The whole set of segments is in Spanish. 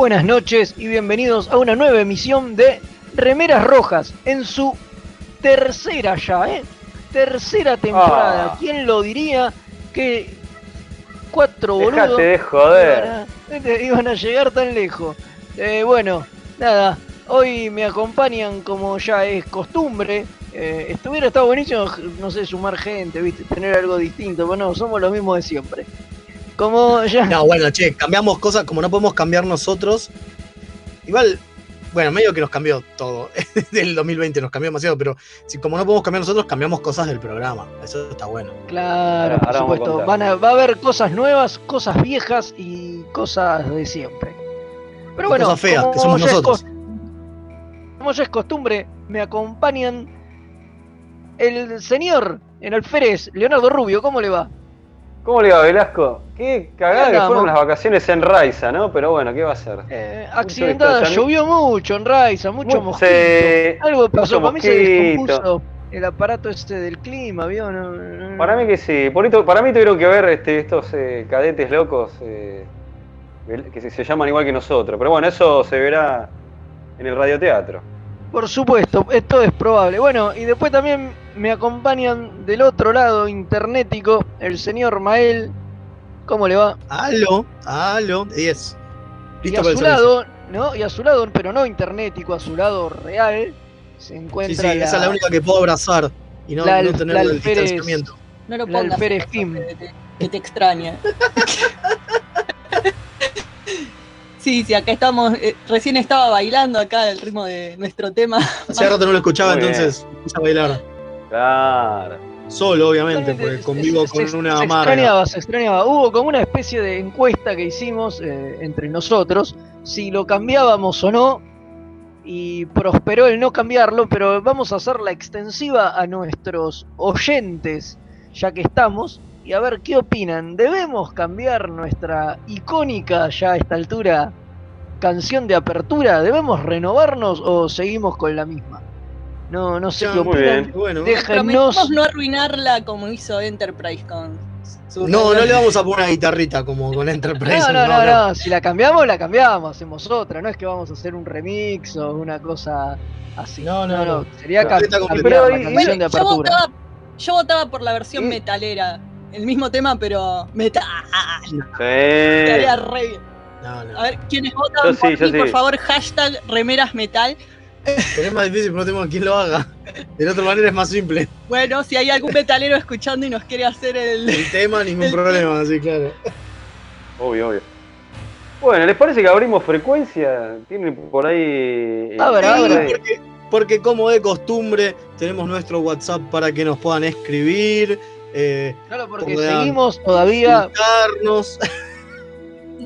Buenas noches y bienvenidos a una nueva emisión de Remeras Rojas en su tercera ya, ¿eh? Tercera temporada. Ah. ¿Quién lo diría que cuatro Dejate boludos de joder. Iban a, iban a llegar tan lejos? Eh, bueno, nada, hoy me acompañan como ya es costumbre. Eh, estuviera estado buenísimo, no sé, sumar gente, ¿viste? tener algo distinto, pero no, somos los mismos de siempre. Como ya... No, bueno, che, cambiamos cosas, como no podemos cambiar nosotros. Igual, bueno, medio que nos cambió todo. Del 2020 nos cambió demasiado, pero si como no podemos cambiar nosotros, cambiamos cosas del programa. Eso está bueno. Claro, Ahora- por ahora vamos a supuesto. contar. Van a, va a haber cosas nuevas, cosas viejas y cosas de siempre. Pero Y bueno, cosas feas, como que somos nosotros. como ya es costumbre, me acompañan el señor en alférez, Leonardo Rubio. ¿Cómo le va? ¿Cómo le va, Velasco? Qué cagada que fueron las vacaciones en Raiza, ¿no? Pero bueno, ¿qué va a ser? Eh, accidentada, llovió mucho en Raiza, mucho Mu- mosquito. Algo pasó, para mí se descompuso el aparato este del clima, ¿vio? No, no, no. Para mí que sí. Por para mí tuvieron que ver este, estos eh, cadetes locos eh, que se, se llaman igual que nosotros. Pero bueno, eso se verá en el radioteatro. Por supuesto, esto es probable. Bueno, y después también me acompañan del otro lado internetico el señor Mael. ¿Cómo le va? Aló, aló, 10. Y a su lado, ¿no? Y a su lado, pero no internetico, a su lado real, se Sí, encuentra sí, la, esa es la única que puedo abrazar y no, la no tener la el alférez. distanciamiento. No lo La pongas. eso, Kim. Que te, que te extraña. sí, sí, acá estamos. eh, recién estaba bailando acá el ritmo de nuestro tema. Hace rato no lo escuchaba, Muy entonces puse a bailar. Claro. Solo, obviamente, porque convivo se- con se- una se amarga. extrañaba, se extrañaba. Hubo como una especie de encuesta que hicimos eh, entre nosotros, si lo cambiábamos o no, y prosperó el no cambiarlo, pero vamos a hacerla extensiva a nuestros oyentes, ya que estamos, y a ver qué opinan. ¿Debemos cambiar nuestra icónica, ya a esta altura, canción de apertura? ¿Debemos renovarnos o seguimos con la misma? No, no sé Ya, qué opinan. Bueno, Déjenos. No arruinarla como hizo Enterprise con su. no, no le vamos a poner una guitarrita como con Enterprise. No, no, no, no, si la cambiamos, la cambiamos, hacemos otra, no es que vamos a hacer un remix o una cosa así. No, no, no. sería Completa, completa. cambiar la canción de yo apertura. votaba, yo votaba por la versión metalera. El mismo tema, pero metal. Sí. Estaría re bien. No, no. A ver, quienes votan Yo sí, por yo mí, por sí. favor, hashtag remeras metal. Pero es más difícil, pero no tengo quien lo haga. De la otra manera es más simple. Bueno, si hay algún metalero escuchando y nos quiere hacer el. El tema, ningún El- problema, así claro. Obvio, obvio. Bueno, ¿les parece que abrimos frecuencia? ¿Tienen por ahí. Abra, Sí, abra. Porque, porque como de costumbre, tenemos nuestro WhatsApp para que nos puedan escribir, eh, Claro, porque seguimos todavía,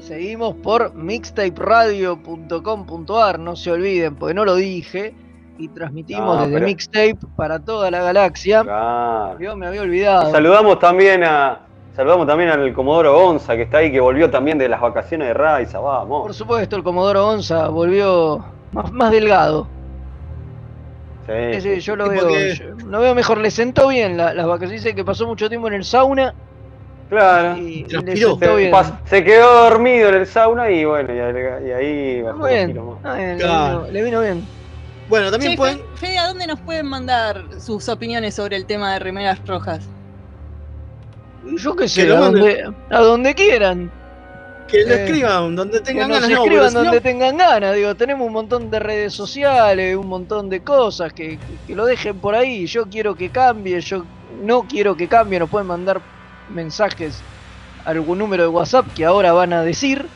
seguimos por mixtaperadio.com.ar, no se olviden, porque no lo dije. y transmitimos No, desde pero- Mixtape para toda la galaxia. Claro. Yo me había olvidado. Saludamos también a. Saludamos también al Comodoro Gonza, que está ahí, que volvió también de las vacaciones de Raiza, Por vamos. supuesto, el Comodoro Onza volvió más, más delgado. Sí, Sí, yo lo veo, yo lo veo mejor. Le sentó bien la- las vacaciones. Dice que pasó mucho tiempo en el sauna Claro. y, y le sentó Se, bien. se quedó dormido en el sauna y bueno, y, ahí- y ahí bajó Muy bien. Ah, bien, le, vino, le vino bien. Bueno, también Che, pueden. Fe- Fede, ¿a dónde nos pueden mandar sus opiniones sobre el tema de remeras rojas? Yo qué Que sé, a donde, a donde quieran. Que lo Eh, escriban donde Que tengan nos ganas, escriban no- donde tengan ganas. Digo, tenemos un montón de redes sociales, un montón de cosas. Que, que- que lo dejen por ahí. Yo quiero que cambie, yo no quiero que cambie. Nos pueden mandar mensajes a algún número de WhatsApp que ahora van a decir.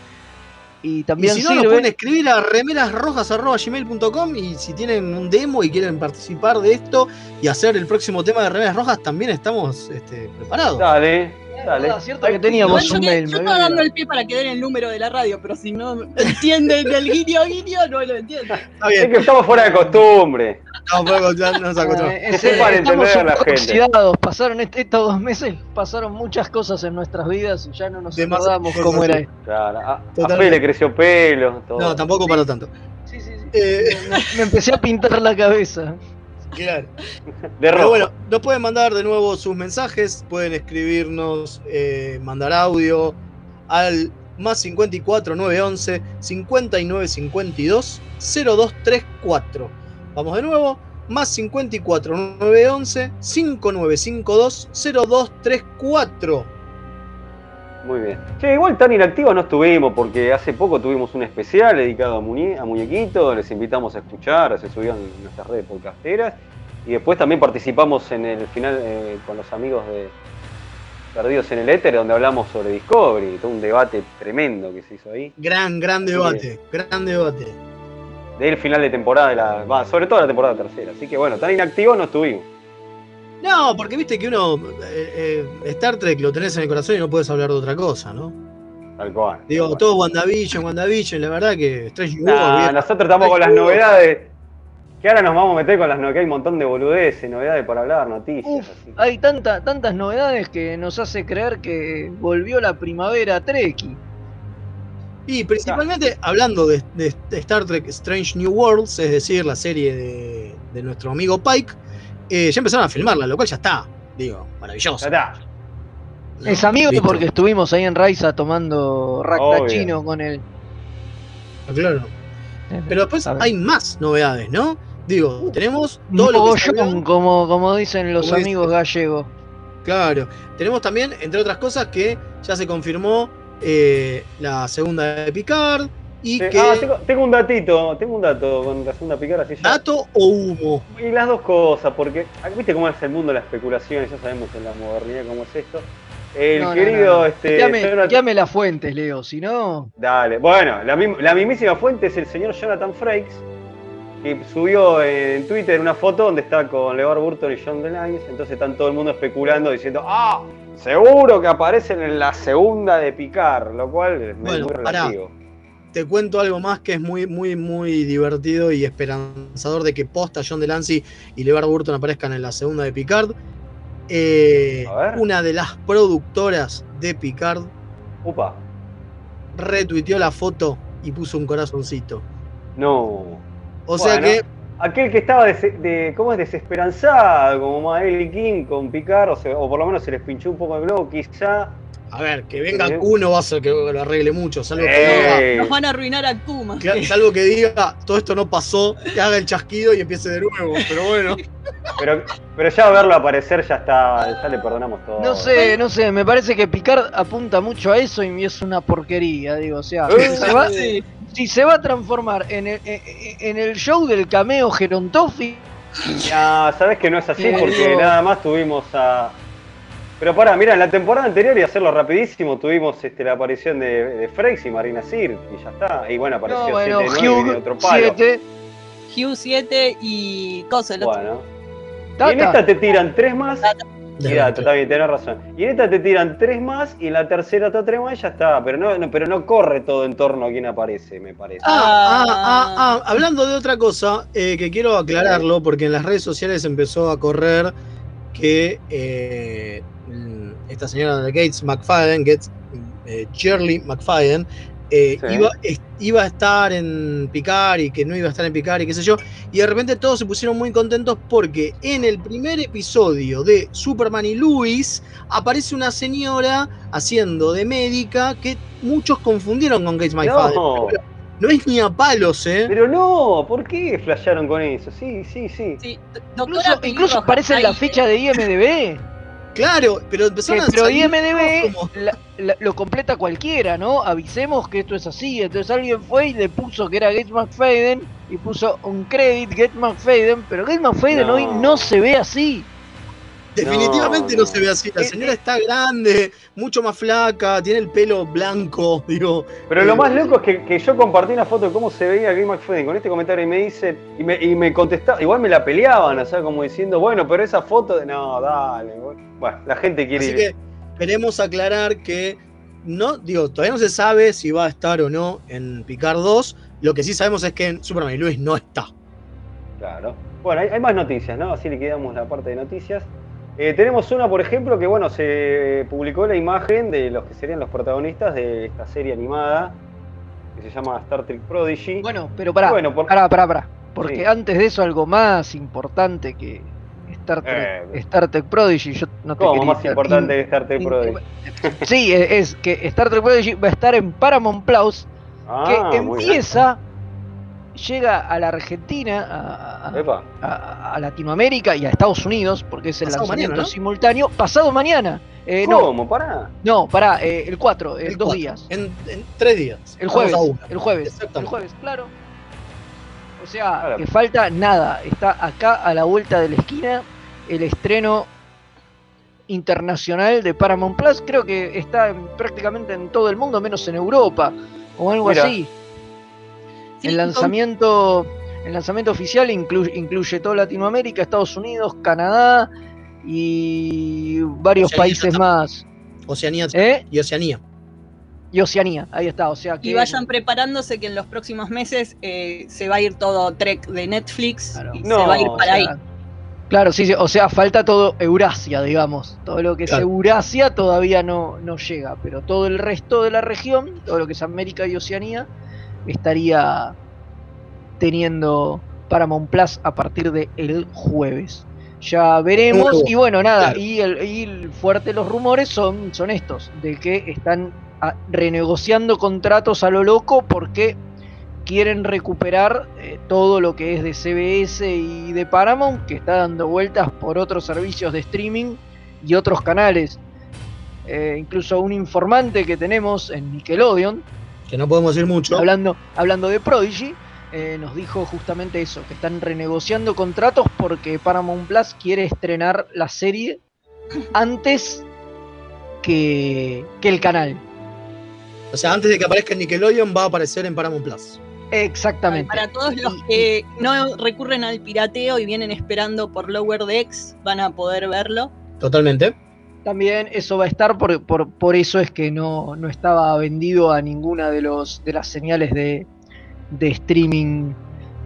Y Y también si no, nos pueden escribir a remerasrojas.gmail.com y si tienen un demo y quieren participar de esto y hacer el próximo tema de remeras rojas, también estamos este, preparados. Dale, dale. Ah, cierto Ay, que teníamos un yo, que- mail. yo estaba dando el pie para que den el número de la radio, pero si no entienden del guiño guiño, no lo entienden. Es que estamos fuera de costumbre. No, ya acostumbramos. Eh, sepan estamos a la gente. oxidados. Pasaron este- estos dos meses, pasaron muchas cosas en nuestras vidas y ya no nos acordamos cosas, cómo era. Claro, a, a le creció pelo. Todo. No, tampoco para tanto. Sí, sí, sí. Eh, Me, me empecé a pintar la cabeza. claro. de Pero bueno, nos pueden mandar de nuevo sus mensajes, pueden escribirnos, eh, mandar audio al más 54 911 59 52 0234. Vamos de nuevo, más 54 911 5952 0234. Muy bien. Che, igual tan inactivos no estuvimos porque hace poco tuvimos un especial dedicado a, muñe a muñequitos, les invitamos a escuchar, se subió en nuestras redes podcasteras y después también participamos en el final eh, con los amigos de Perdidos en el Éter donde hablamos sobre Discovery, todo un debate tremendo que se hizo ahí. Gran, gran debate, gran debate. Del final de temporada, de la, va, sobre todo la temporada tercera. Así que bueno, tan inactivos no estuvimos. No, porque viste que uno, eh, eh, Star Trek lo tenés en el corazón y no puedes hablar de otra cosa, ¿no? Tal cual. Digo, tal cual. todo WandaVision, WandaVision, la verdad que Strange Nah, nosotros estamos con las novedades. Que ahora nos vamos a meter con las novedades, que hay un montón de boludeces, novedades para hablar, noticias. Uf, así que- hay tanta, tantas novedades que nos hace creer que volvió la primavera Treki. Y principalmente hablando de, de- de Star Trek Strange New Worlds, es decir, la serie de, de nuestro amigo Pike, eh, ya empezaron a filmarla, lo cual ya está, digo, maravilloso. Ya está. ¿no? Es amigo Listo. porque estuvimos ahí en Raiza tomando racta chino con él. Claro. Pero después hay más novedades, ¿no? Digo, tenemos todo lo que como, como dicen los Como amigos gallegos. Claro. Tenemos también, entre otras cosas, que ya se confirmó eh, la segunda de Picard y Eh, que. Ah, tengo, tengo un datito, tengo un dato con la segunda picada así ya. ¿Dato o humo? Y las dos cosas, porque ah, viste cómo es el mundo de las especulaciones, ya sabemos en la modernidad cómo es esto. El No, querido, no, no. este. Llame, Jonathan- llame las fuentes, Leo, si no. Dale, bueno, la, mim- la mismísima fuente es el señor Jonathan Frakes, que subió en Twitter una foto donde está con LeVar Burton y John DeLance, entonces están todo el mundo especulando diciendo, ah, seguro que aparecen en la segunda de Picar, lo cual es Bueno, muy pará. relativo. Te cuento algo más que es muy, muy, muy divertido y esperanzador de que posta John Delancey y LeVar Burton aparezcan en la segunda de Picard. Eh, una de las productoras de Picard retuiteó la foto y puso un corazoncito. no. O sea que, Aquel que estaba de, ¿cómo es? desesperanzado, como Mael King con Picard, o, se- o por lo menos se les pinchó un poco el globo, quizá. a ver, que venga Sí. Q no va a ser que lo arregle mucho, salvo que diga, Eh, Nos van a arruinar a Kuma. Cla- Salvo que diga, todo esto no pasó, que haga el chasquido y empiece de nuevo. Pero bueno, pero, pero ya verlo aparecer ya está, ya le perdonamos todo. No sé, no sé, me parece que Picard apunta mucho a eso y es una porquería, digo, o sea, Eh, se va- Sí. Si se va a transformar en el, en- el show del cameo Gerontofi, Ya, sabes que no es así porque digo- nada más tuvimos a. Pero pará, mira, en la temporada anterior, y hacerlo rapidísimo, tuvimos este, la aparición de, de y Marina Sir, y ya está. Y bueno, apareció no, bueno, 7 y Hugh otro palo. 7, Hugh 7 y cosa el otro. Bueno. Y en esta te tiran tres más. Mirá, repente. está bien, tenés razón. Y en esta te tiran tres más y en la tercera otras tres más y ya está. Pero no, no- pero no corre todo en torno a quien aparece, me parece. Ah, ah, ah, ah, hablando de otra cosa, eh, que quiero aclararlo, porque en las redes sociales empezó a correr que eh, mm, esta señora de Gates McFadden, Gates, eh, Shirley McFadden, eh, Sí. iba, iba a estar en Picar y que no iba a estar en Picar y qué sé yo, y de repente todos se pusieron muy contentos porque en el primer episodio de Superman y Luis aparece una señora haciendo de médica que muchos confundieron con Gates. No. Pero No es ni a palos, ¿eh? Pero no, ¿por qué flashearon con eso? Sí, sí, sí. Sí, Incluso, incluso aparece en la ahí, ficha de IMDB. Claro, pero que- empezaron a pero IMDB como- la- la- lo completa cualquiera, ¿no? Avisemos que esto es así. Entonces alguien fue y le puso que era Gates McFadden y puso un credit Gates McFadden, pero Gates McFadden No. hoy no se ve así. Definitivamente no, No, no. se ve así. La Eh, señora eh. está grande, mucho más flaca, tiene el pelo blanco, digo. Pero Eh, lo más loco es que, que yo compartí una foto de cómo se veía Game McFadden con este comentario y me dicen, y me, y me contestaban, igual me la peleaban, o sea, como diciendo, bueno, pero esa foto de. No, dale. Bueno, la gente quiere Así ir. que queremos aclarar que no, digo, todavía no se sabe si va a estar o no en Picard 2. Lo que sí sabemos es que en Superman y Luis no está. Claro. Bueno, hay, hay más noticias, ¿no? Así le quedamos la parte de noticias. Eh, tenemos una, por ejemplo, que bueno, se publicó la imagen de los que serían los protagonistas de esta serie animada que se llama Star Trek Prodigy. Bueno, pero pará, Bueno, por- pará, pará, pará. Porque Sí. antes de eso algo más importante que Star Trek, Eh, Star Trek Prodigy, yo no te ¿Cómo más importante que Star Trek Prodigy? Sí, es, es que Star Trek Prodigy va a estar en Paramount Plus, Ah, que empieza, llega a la Argentina, a, Latinoamérica y a Estados Unidos, porque es el Pasado lanzamiento mañana, ¿no? simultáneo, pasado mañana. Eh, no, ¿Cómo? Pará. no, pará, eh, el 4, en El dos cuatro. días. En, en tres días. El jueves, el jueves, el jueves, claro. O sea, Claro. que falta nada, está acá a la vuelta de la esquina el estreno internacional de Paramount Plus, creo que está en- prácticamente en todo el mundo, menos en Europa, o algo Mira. así. Sí, el lanzamiento, el lanzamiento oficial incluye, incluye toda Latinoamérica, Estados Unidos, Canadá y varios Oceanía países más. Oceanía ¿Eh? y Oceanía. Y Oceanía, ahí está, o sea que Y vayan preparándose que en los próximos meses eh, se va a ir todo Trek de Netflix Claro. y No, se va a ir para O ahí. Claro, sí, sí, o sea, falta todo Eurasia, digamos. Todo lo que es. Eurasia todavía no, no llega, pero todo el resto de la región, todo lo que es América y Oceanía, estaría teniendo Paramount Plus a partir de el jueves. Ya veremos, y bueno, nada, claro. y, el, y el fuerte los rumores son, son estos, de que están ah, renegociando contratos a lo loco porque quieren recuperar eh, todo lo que es de CBS y de Paramount, que está dando vueltas por otros servicios de streaming y otros canales. Eh, incluso un informante que tenemos en Nickelodeon, Que no podemos decir mucho. hablando, hablando de Prodigy, eh, nos dijo justamente eso, que están renegociando contratos porque Paramount Plus quiere estrenar la serie antes que, que el canal. O sea, antes de que aparezca en Nickelodeon, va a aparecer en Paramount Plus. Exactamente. Para todos los que no recurren al pirateo y vienen esperando por Lower Decks, van a poder verlo. Totalmente. También eso va a estar, por, por, por eso es que no, no estaba vendido a ninguna de, los, de las señales de, de streaming.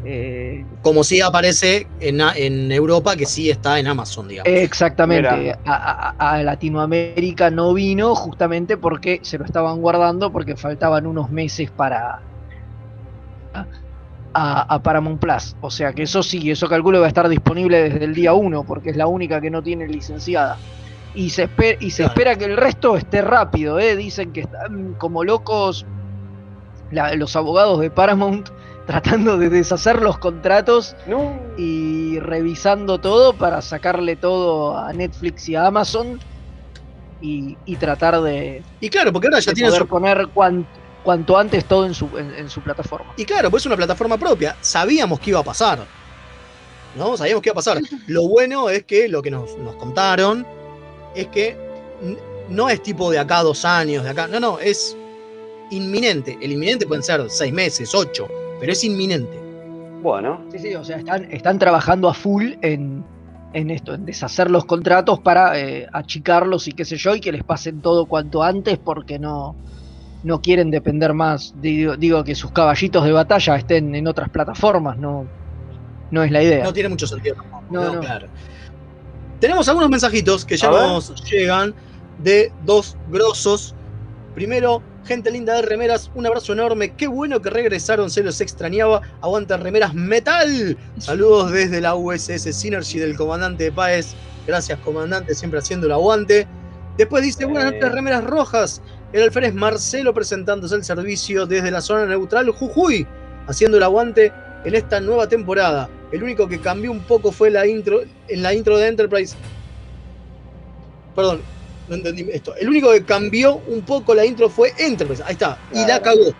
eh, Como si aparece en, en Europa, que sí está en Amazon, digamos. exactamente. A, a- a Latinoamérica no vino justamente porque se lo estaban guardando porque faltaban unos meses para a, a Paramount Plus. O sea que eso sí, eso calculo que va a estar disponible desde el día 1 porque es la única que no tiene licenciada. Y se, espe- y se Claro. espera que el resto esté rápido, ¿eh? Dicen que están como locos la- los abogados de Paramount tratando de deshacer los contratos No. y revisando todo para sacarle todo a Netflix y a Amazon y, y tratar de, Y claro, porque ahora ya tiene su. poner cuan- cuanto antes todo en su, en, en su plataforma. Y claro, pues es una plataforma propia. Sabíamos que iba a pasar. ¿No? Sabíamos que iba a pasar. Lo bueno es que lo que nos, nos contaron es que no es tipo de acá dos años, de acá. No, no, es inminente. El inminente pueden ser seis meses, ocho, pero es inminente. Bueno, Sí, sí, o sea, están, están trabajando a full en, en esto, en deshacer los contratos para eh, achicarlos y qué sé yo, y que les pasen todo cuanto antes porque no, no quieren depender más. Digo, digo que sus caballitos de batalla estén en otras plataformas, no, no es la idea. No tiene mucho sentido No, no. claro. Tenemos algunos mensajitos que ya nos llegan de dos grosos. Primero, gente linda de remeras, un abrazo enorme. Qué bueno que regresaron, se los extrañaba. Aguanta remeras metal. Saludos desde la USS Synergy del comandante de Páez. Gracias, comandante, siempre haciendo el aguante. Después dice, buenas Eh. noches, remeras rojas. El alférez Marcelo presentándose el servicio desde la zona neutral Jujuy, haciendo el aguante en esta nueva temporada. El único que cambió un poco fue la intro, en la intro de Enterprise. Perdón, no entendí esto. El único que cambió un poco la intro fue Enterprise. Ahí está. Y la cagó.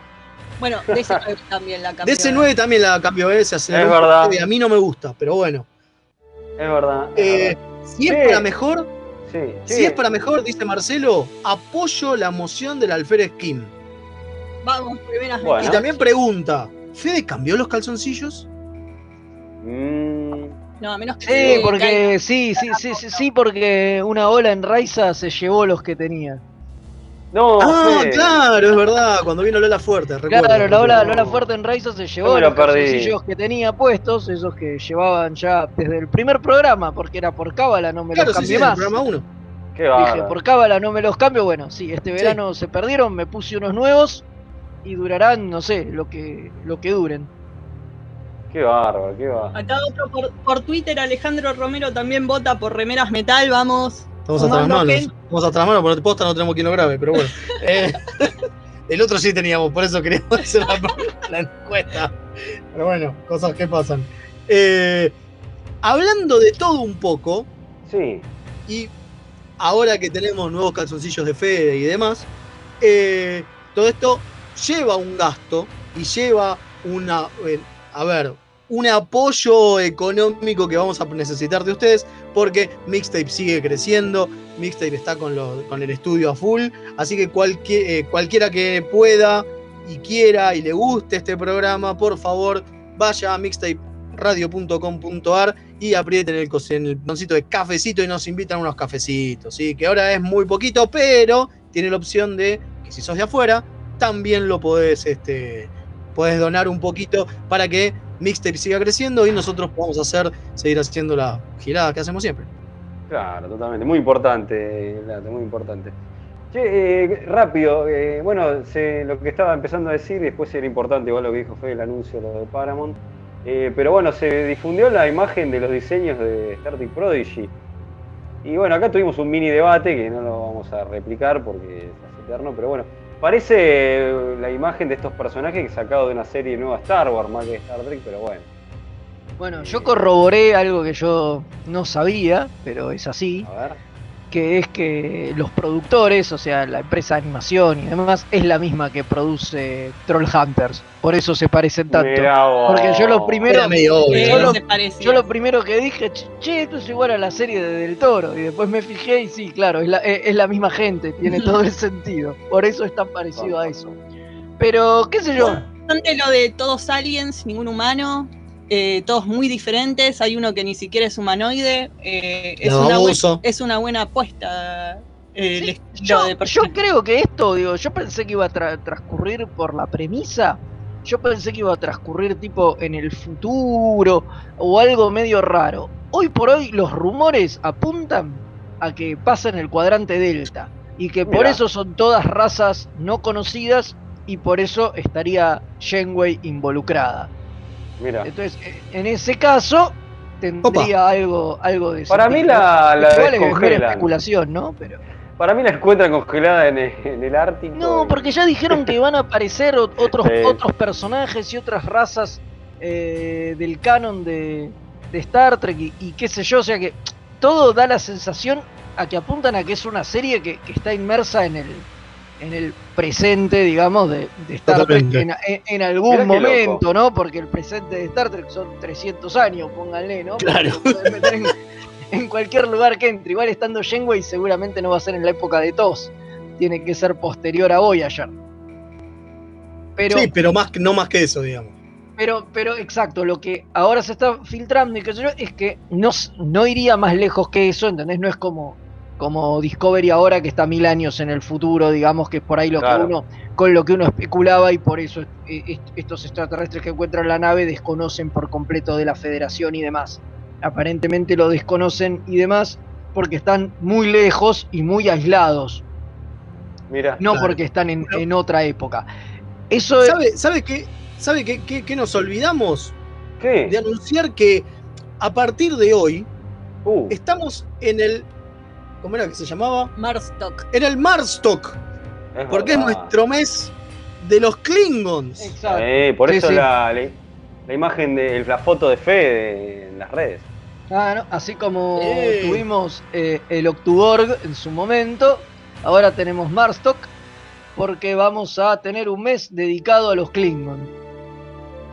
Bueno, DC9 también la cambió. DC9 también la cambió ese. Es verdad. A mí no me gusta, pero bueno. Es verdad. es Eh, verdad. si es Sí. para mejor, Sí, si es para mejor, dice Marcelo, apoyo la moción del alférez Kim. Vamos, primeras Bueno. Y también pregunta, ¿Fede cambió los calzoncillos? Mm, No, a menos que Sí, se porque caiga. sí, sí, sí, sí, sí, porque una ola en Raiza se llevó los que tenía. No, ah, claro, es verdad, cuando vino Lola Fuerte, recuerdo. Claro, la ola, no. la ola fuerte en Raiza se llevó los perdí. calzoncillos que tenía puestos, esos que llevaban ya desde el primer programa, porque era por cábala, no me Claro, los sí, sí, cambié en el más. programa 1. Qué Dije, por cábala no me los cambio, bueno, sí, este verano se perdieron, me puse unos nuevos y durarán, no sé, lo que, lo que duren. Qué bárbaro, qué bárbaro. Acá otro por, por Twitter, Alejandro Romero también vota por remeras metal, vamos. Estamos atrás manos. Estamos atrás manos, porque posta no tenemos quien lo grabe, pero bueno. Eh, el otro sí teníamos, por eso queríamos hacer la, la encuesta. Pero bueno, cosas que pasan. Eh, hablando de todo un poco, Sí. y ahora que tenemos nuevos calzoncillos de Fede y demás, eh, todo esto lleva un gasto y lleva una, eh, a ver, un apoyo económico que vamos a necesitar de ustedes porque Mixtape sigue creciendo, Mixtape está con, lo- con el estudio a full, así que eh, cualquiera que pueda y quiera y le guste este programa, por favor, vaya a mixtaperadio.com.ar y aprieten el, en el botoncito de cafecito y nos invitan unos cafecitos, ¿sí? que ahora es muy poquito, pero tiene la opción de que si sos de afuera, también lo podés, este, podés donar un poquito para que Mixtape siga creciendo y nosotros podamos hacer, seguir haciendo la girada que hacemos siempre. Claro, totalmente. Muy importante, muy importante. Che, eh, rápido, eh, bueno, lo que estaba empezando a decir, después era importante, igual lo que dijo fue el anuncio lo de Paramount. Eh, pero bueno, se difundió la imagen de los diseños de Star Trek Prodigy. Y bueno, acá tuvimos un mini debate que no lo vamos a replicar porque es eterno, pero bueno, parece eh, la imagen de estos personajes sacado de una serie nueva Star Wars, más que Star Trek, pero bueno. Bueno, yo corroboré algo que yo no sabía, pero es así, A ver. Que es que los productores, o sea, la empresa de animación y demás, es la misma que produce Troll Hunters. Por eso se parecen tanto. Vos. Porque yo lo primero- Era medio obvio, Eh, yo ¿no? lo-. Yo primero que dije, "Che, che, esto es igual a la serie de Del Toro. Y después me fijé y sí, claro, es la, es- es la misma gente, tiene todo el sentido. Por eso es tan parecido a eso. Pero, qué sé yo, lo de todos aliens, ningún humano, eh, todos muy diferentes. Hay uno que ni siquiera es humanoide. eh, es, No, una es buena apuesta. eh, el Sí, estilo yo, de yo creo que esto, digo, yo pensé que iba a tra- transcurrir por la premisa. Yo pensé que iba a transcurrir tipo en el futuro o algo medio raro. Hoy por hoy los rumores apuntan a que pasa en el cuadrante Delta y que por Mira. eso son todas razas no conocidas y por eso estaría Janeway involucrada. Mira. Entonces, eh, en ese caso tendría algo algo de Para mí sentido. la, la Igual es descongelan. especulación, ¿no? Pero Para mí la encuentran congelada en el, en el Ártico. No, porque ya dijeron que van a aparecer ot- otros, Sí. otros personajes y otras razas eh, del canon de, de Star Trek y, y qué sé yo, o sea que todo da la sensación a que apuntan a que es una serie que, que está inmersa en el en el presente, digamos, de, de Star Trek en, en- en algún momento, ¿no? Porque el presente de Star Trek son 300 años, pónganle, ¿no? Claro. Meter en, en cualquier lugar que entre. Igual estando Janeway seguramente no va a ser en la época de TOS. Tiene que ser posterior a Voyager. Pero, sí, pero más, que- no más que eso, digamos. Pero, pero exacto, lo que ahora se está filtrando y que yo es que no, no iría más lejos que eso, ¿entendés? No es como, como Discovery ahora que está mil años en el futuro, digamos que es por ahí lo Claro. que uno, con lo que uno especulaba y por eso eh, est- estos extraterrestres que encuentran la nave desconocen por completo de la Federación y demás. Aparentemente lo desconocen y demás porque están muy lejos y muy aislados, Mira. no Claro. porque están en, en otra época. Eso es, ¿Sabe, sabe qué, sabe qué, qué- qué nos olvidamos? De ¿Qué? anunciar que a partir de hoy Uh, estamos en el. ¿Cómo era que se llamaba? Marstock. En el Marstock, es porque es nuestro mes de los Klingons. Exacto. Eh, por Sí, eso sí. La, la, la imagen de la foto de Fede en las redes. Ah, ¿no? Así como Eh. tuvimos eh, el Octuborg en su momento, ahora tenemos Marstock, porque vamos a tener un mes dedicado a los Klingon.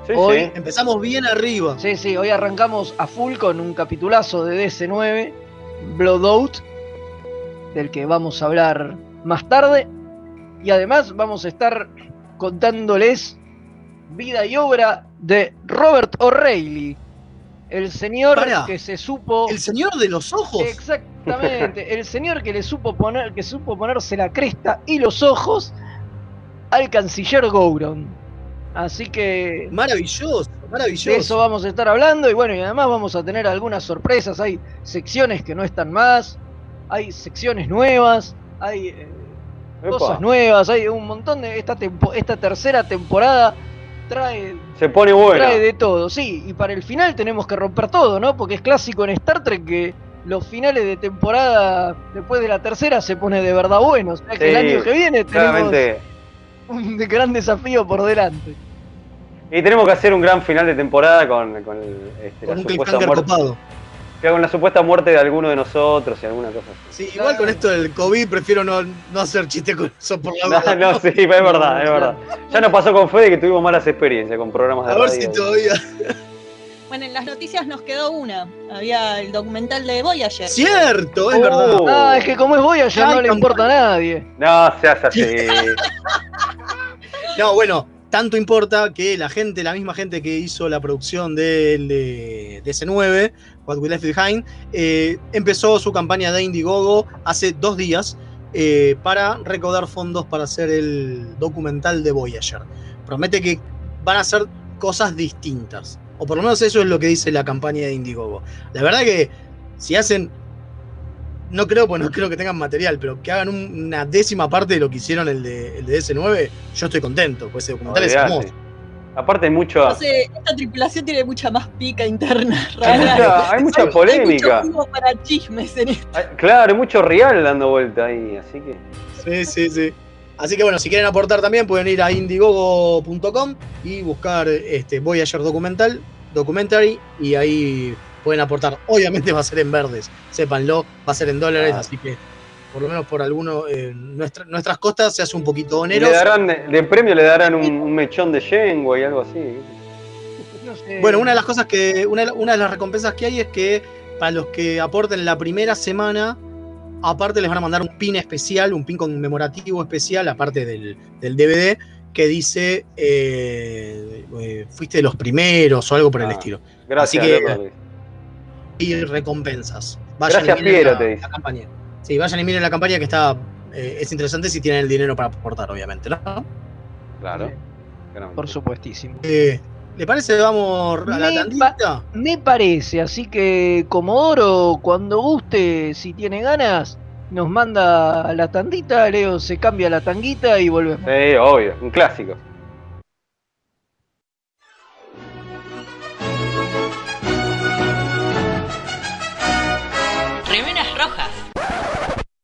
Sí, Hoy- sí. Empezamos bien arriba. Sí, sí, hoy arrancamos a full con un capitulazo de DC9, Blood Out, del que vamos a hablar más tarde. Y además vamos a estar contándoles vida y obra de Robert O'Reilly, el señor Pará, que se supo... El señor de los ojos. Exactamente, el señor que le supo poner, que supo ponerse la cresta y los ojos al canciller Gouron. Así que Maravilloso, de maravilloso. eso vamos a estar hablando y bueno, y además vamos a tener algunas sorpresas, hay secciones que no están más, hay secciones nuevas, hay eh, cosas nuevas, hay un montón de esta tempo- esta tercera temporada trae Se pone bueno. trae de todo, sí, y para el final tenemos que romper todo, ¿no? Porque es clásico en Star Trek que los finales de temporada después de la tercera se pone de verdad bueno. O sea que el año que viene tenemos Claramente. un gran desafío por delante. Y tenemos que hacer un gran final de temporada con, con el- este, Con la un supuesta muerte. copado. Con la supuesta muerte de alguno de nosotros y alguna cosa así. Sí, igual con esto del COVID prefiero no, no hacer chiste con eso por la No, verdad. no, sí, es verdad, es verdad. Ya nos pasó con Fede que tuvimos malas experiencias con programas de A ver radio. si todavía. Bueno, en las noticias nos quedó una. Había el documental de Voyager. Cierto, es Oh. verdad. Ah, es que como es Voyager no le importa a nadie. No seas así. No, bueno, tanto importa que la gente, la misma gente que hizo la producción de, DC9, What We Left Behind, eh, empezó su campaña de Indiegogo hace dos días eh, para recaudar fondos para hacer el documental de Voyager. Promete que van a hacer cosas distintas. O por lo menos eso es lo que dice la campaña de Indiegogo. La verdad que si hacen no creo, pues no creo que tengan material, pero que hagan un- una décima parte de lo que hicieron el de, el de DS9, yo estoy contento, pues ese documental es hermoso. Aparte hay mucho, No sé, esta tripulación tiene mucha más pica interna. hay mucha, hay mucha Hay- polémica. Hay mucho para chismes en esto. Hay- claro, hay mucho real dando vuelta ahí, así que. Sí, sí, sí. Así que bueno, si quieren aportar también pueden ir a indiegogo.com y buscar este Voyager documental, documentary, y ahí pueden aportar. Obviamente va a ser en verdes, sépanlo, va a ser en dólares, Ah. así que por lo menos por alguno, eh, nuestra- nuestras costas se hace un poquito Y le oneroso. darán, de, de premio le darán un, un mechón de Yengo y algo así. No sé. Bueno, una de las cosas que. Una, una de las recompensas que hay es que para los que aporten la primera semana, aparte les van a mandar un pin especial, un pin conmemorativo especial, aparte del, del DVD, que dice eh, eh, fuiste de los primeros o algo por el Ah, estilo. Gracias, Así que-. Y recompensas. Gracias, y miren Piero, la, te dice. la campaña. Sí, vayan y miren la campaña que está. eh, es interesante si tienen el dinero para aportar, obviamente, ¿no? Claro. Por supuestísimo. Eh, ¿Le parece? Vamos a la Me tandita. Me parece, así que Comodoro, cuando guste, si tiene ganas, nos manda la tandita, Leo se cambia la tanguita y volvemos. Sí, obvio, un clásico.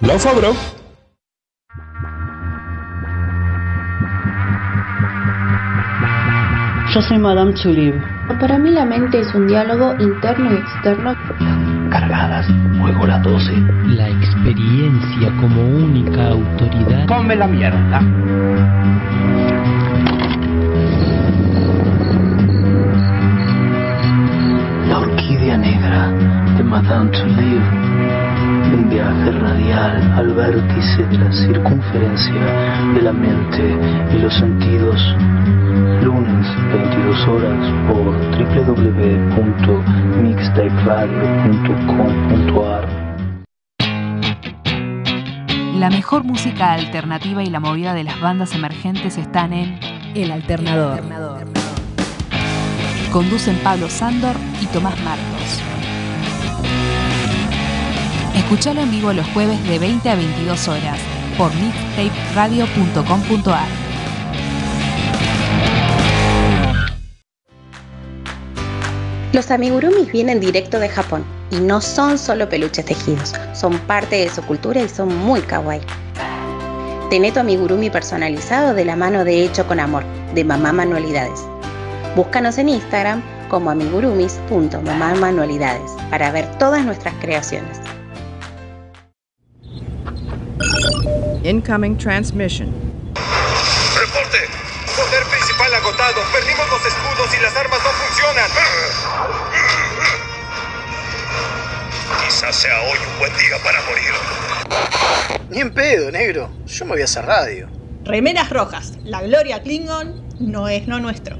Laufa, bro. Yo soy Madame Tulib. Para mí la mente es un diálogo interno y externo. Cargadas, juego las 12. La experiencia como única autoridad. Come la mierda. La orquídea negra de Madame Tulib. Radial al vértice de la circunferencia de la mente y los sentidos. Lunes, 22 horas por www.mixtaperadio.com.ar La mejor música alternativa y la movida de las bandas emergentes están en El Alternador. Conducen Pablo Sándor y Tomás Marcos. Escuchalo en vivo los jueves de 20 a 22 horas por mixtaperadio.com.ar. Los amigurumis vienen directo de Japón y no son solo peluches tejidos, son parte de su cultura y son muy kawaii. Tené tu amigurumi personalizado de la mano de Hecho con Amor, de Mamá Manualidades. Búscanos en Instagram como amigurumis.mamamanualidades para ver todas nuestras creaciones. Incoming transmission. Reporte. Poder principal agotado. Perdimos los escudos y las armas no funcionan. Quizás sea hoy un buen día para morir. Ni en pedo, negro. Yo me voy a hacer radio. Remeras rojas. La gloria Klingon no es no nuestro.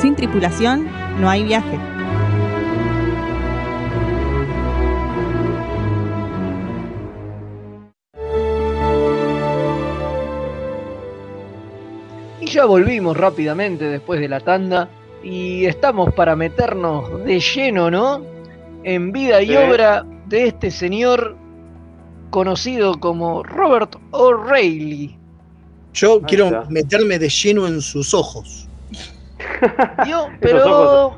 Sin tripulación no hay viaje. Y ya volvimos rápidamente después de la tanda y estamos para meternos de lleno, ¿no? En vida y Sí. obra de este señor conocido como Robert O'Reilly. Yo Ahí quiero está. meterme de lleno en sus ojos. Pero,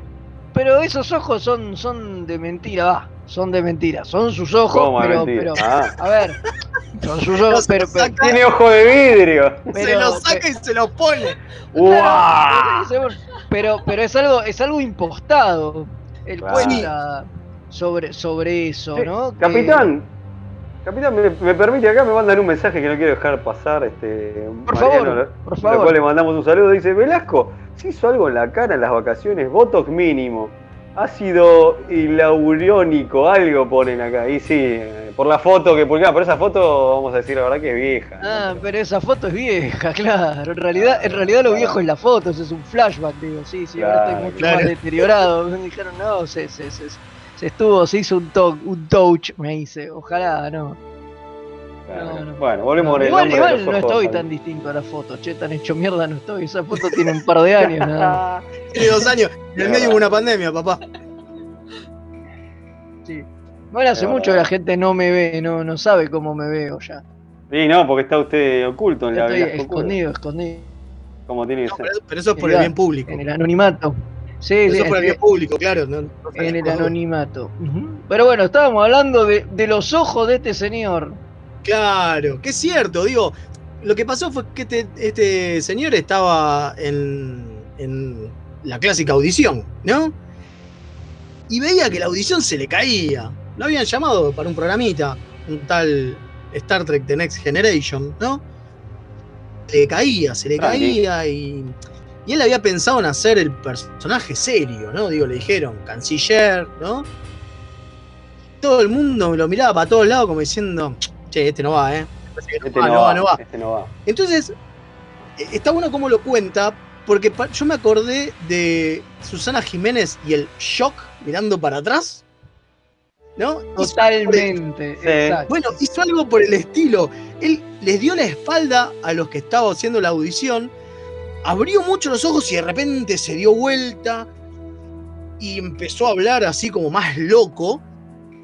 pero esos ojos son, son de mentira, va. Son de mentira. Son sus ojos, ¿Cómo de pero, pero, Ah. a ver, son sus ojos, pero, pero, Tiene ojo de vidrio. se Pero- lo saca y se lo pone. Claro, pero, pero es algo, es algo impostado. Él Claro. cuenta sobre, sobre eso, ¿no? Capitán, capitán, me, me permite acá, me mandan un mensaje que no quiero dejar pasar. Este, Por Mariano, favor, lo- por favor. cual le mandamos un saludo. Dice: Velasco, se hizo algo en la cara en las vacaciones, Botox mínimo. Ácido hialurónico, algo ponen acá. Y sí, eh, por la foto que publicaba, por esa foto vamos a decir la verdad que es vieja. Ah, pero esa foto es vieja, claro. En realidad, en realidad lo viejo es la foto, ese es un flashback, digo, sí, sí, ahora Claro, estoy mucho claro. más deteriorado. Me dijeron, no, se, se, se, se estuvo, se hizo un, to un touch, me dice, ojalá, no. Claro. no, no. Bueno, volvemos No, igual igual no ojos estoy tan distinto a la foto, che, tan hecho mierda no estoy. Esa foto tiene un par de años, nada. Tiene dos años. En el medio hubo una pandemia, papá. Sí. Bueno, hace mucho que la gente no me ve, no, no sabe cómo me veo ya. Sí, no, porque está usted oculto en la Estoy escondido, escondido. Como tiene que ser. Pero eso es por el bien público. En el anonimato. Sí, Eso sí, es por el bien público, claro. no- no en el anonimato. Pero bueno, estábamos hablando de, de los ojos de este señor. Claro, que es cierto, digo, lo que pasó fue que este, este señor estaba en, en la clásica audición, ¿no? Y veía que la audición se le caía. Lo habían llamado para un programita, un tal Star Trek The Next Generation, ¿no? Se le caía, se le caía y, y él había pensado en hacer el personaje serio, ¿no? Digo, le dijeron, canciller, ¿no? Todo el mundo lo miraba para todos lados como diciendo, che, este no va, ¿eh? Este Ah, no, no va, va, no va. Este no va. Entonces, eh, está bueno cómo lo cuenta, porque yo me acordé de Susana Jiménez y el shock mirando para atrás. ¿No? El- Totalmente. Bueno, hizo algo por el estilo. Él les dio la espalda a los que estaban haciendo la audición, abrió mucho los ojos y de repente se dio vuelta y empezó a hablar así como más loco.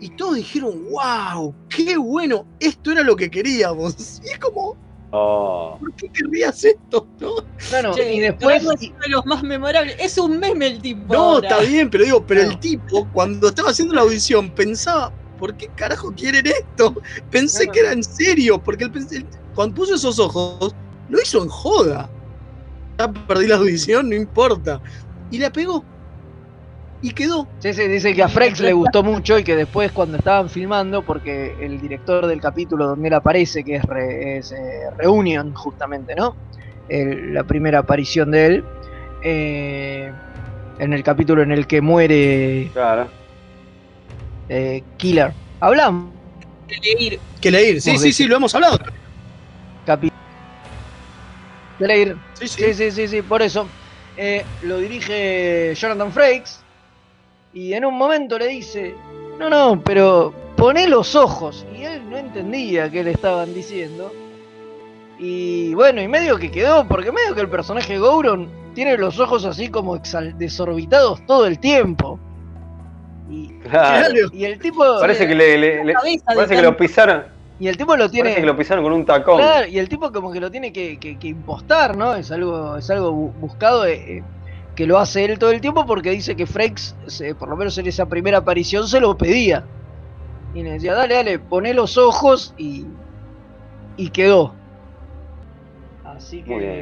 Y todos dijeron, wow, qué bueno, esto era lo que queríamos. Y es como, Oh. ¿por qué querrías esto? No, Bueno, Che, y después. hablando de uno de los más memorables. Es un meme el tipo. No, ahora. está bien, pero digo, pero el tipo, cuando estaba haciendo la audición, pensaba, ¿por qué carajo quieren esto? Pensé que era en serio, porque él, pensé- él- cuando puso esos ojos, lo hizo en joda. Ya perdí la audición, no importa. Y la pegó. Y quedó. Sí, sí, dice que a Frex le gustó mucho y que después cuando estaban filmando, porque el director del capítulo donde él aparece, que es, Re- es, eh, Reunion justamente, ¿no? El- la primera aparición de él, eh, en el capítulo en el que muere Claro. eh, Killer. Hablamos. Que leer, sí, sí, sí, lo hemos hablado. Sí, sí, sí, sí, sí, por eso. Eh, lo dirige Jonathan Frakes y en un momento le dice, no, no, pero poné los ojos. Y él no entendía qué le estaban diciendo. Y bueno, y medio que quedó, porque medio que el personaje Gouron tiene los ojos así como exal- desorbitados todo el tiempo. Y, Claro. y el tipo... Parece que le, parece que lo pisaron. Y el tipo lo tiene... Parece que lo pisaron con un tacón. Claro, y el tipo como que lo tiene que, que- que impostar, ¿no? Es algo, es algo bu- buscado eh, eh, que lo hace él todo el tiempo porque dice que Frex, se- por lo menos en esa primera aparición, se lo pedía. Y le decía, dale, dale, poné los ojos y, y quedó. Así que... Muy bien.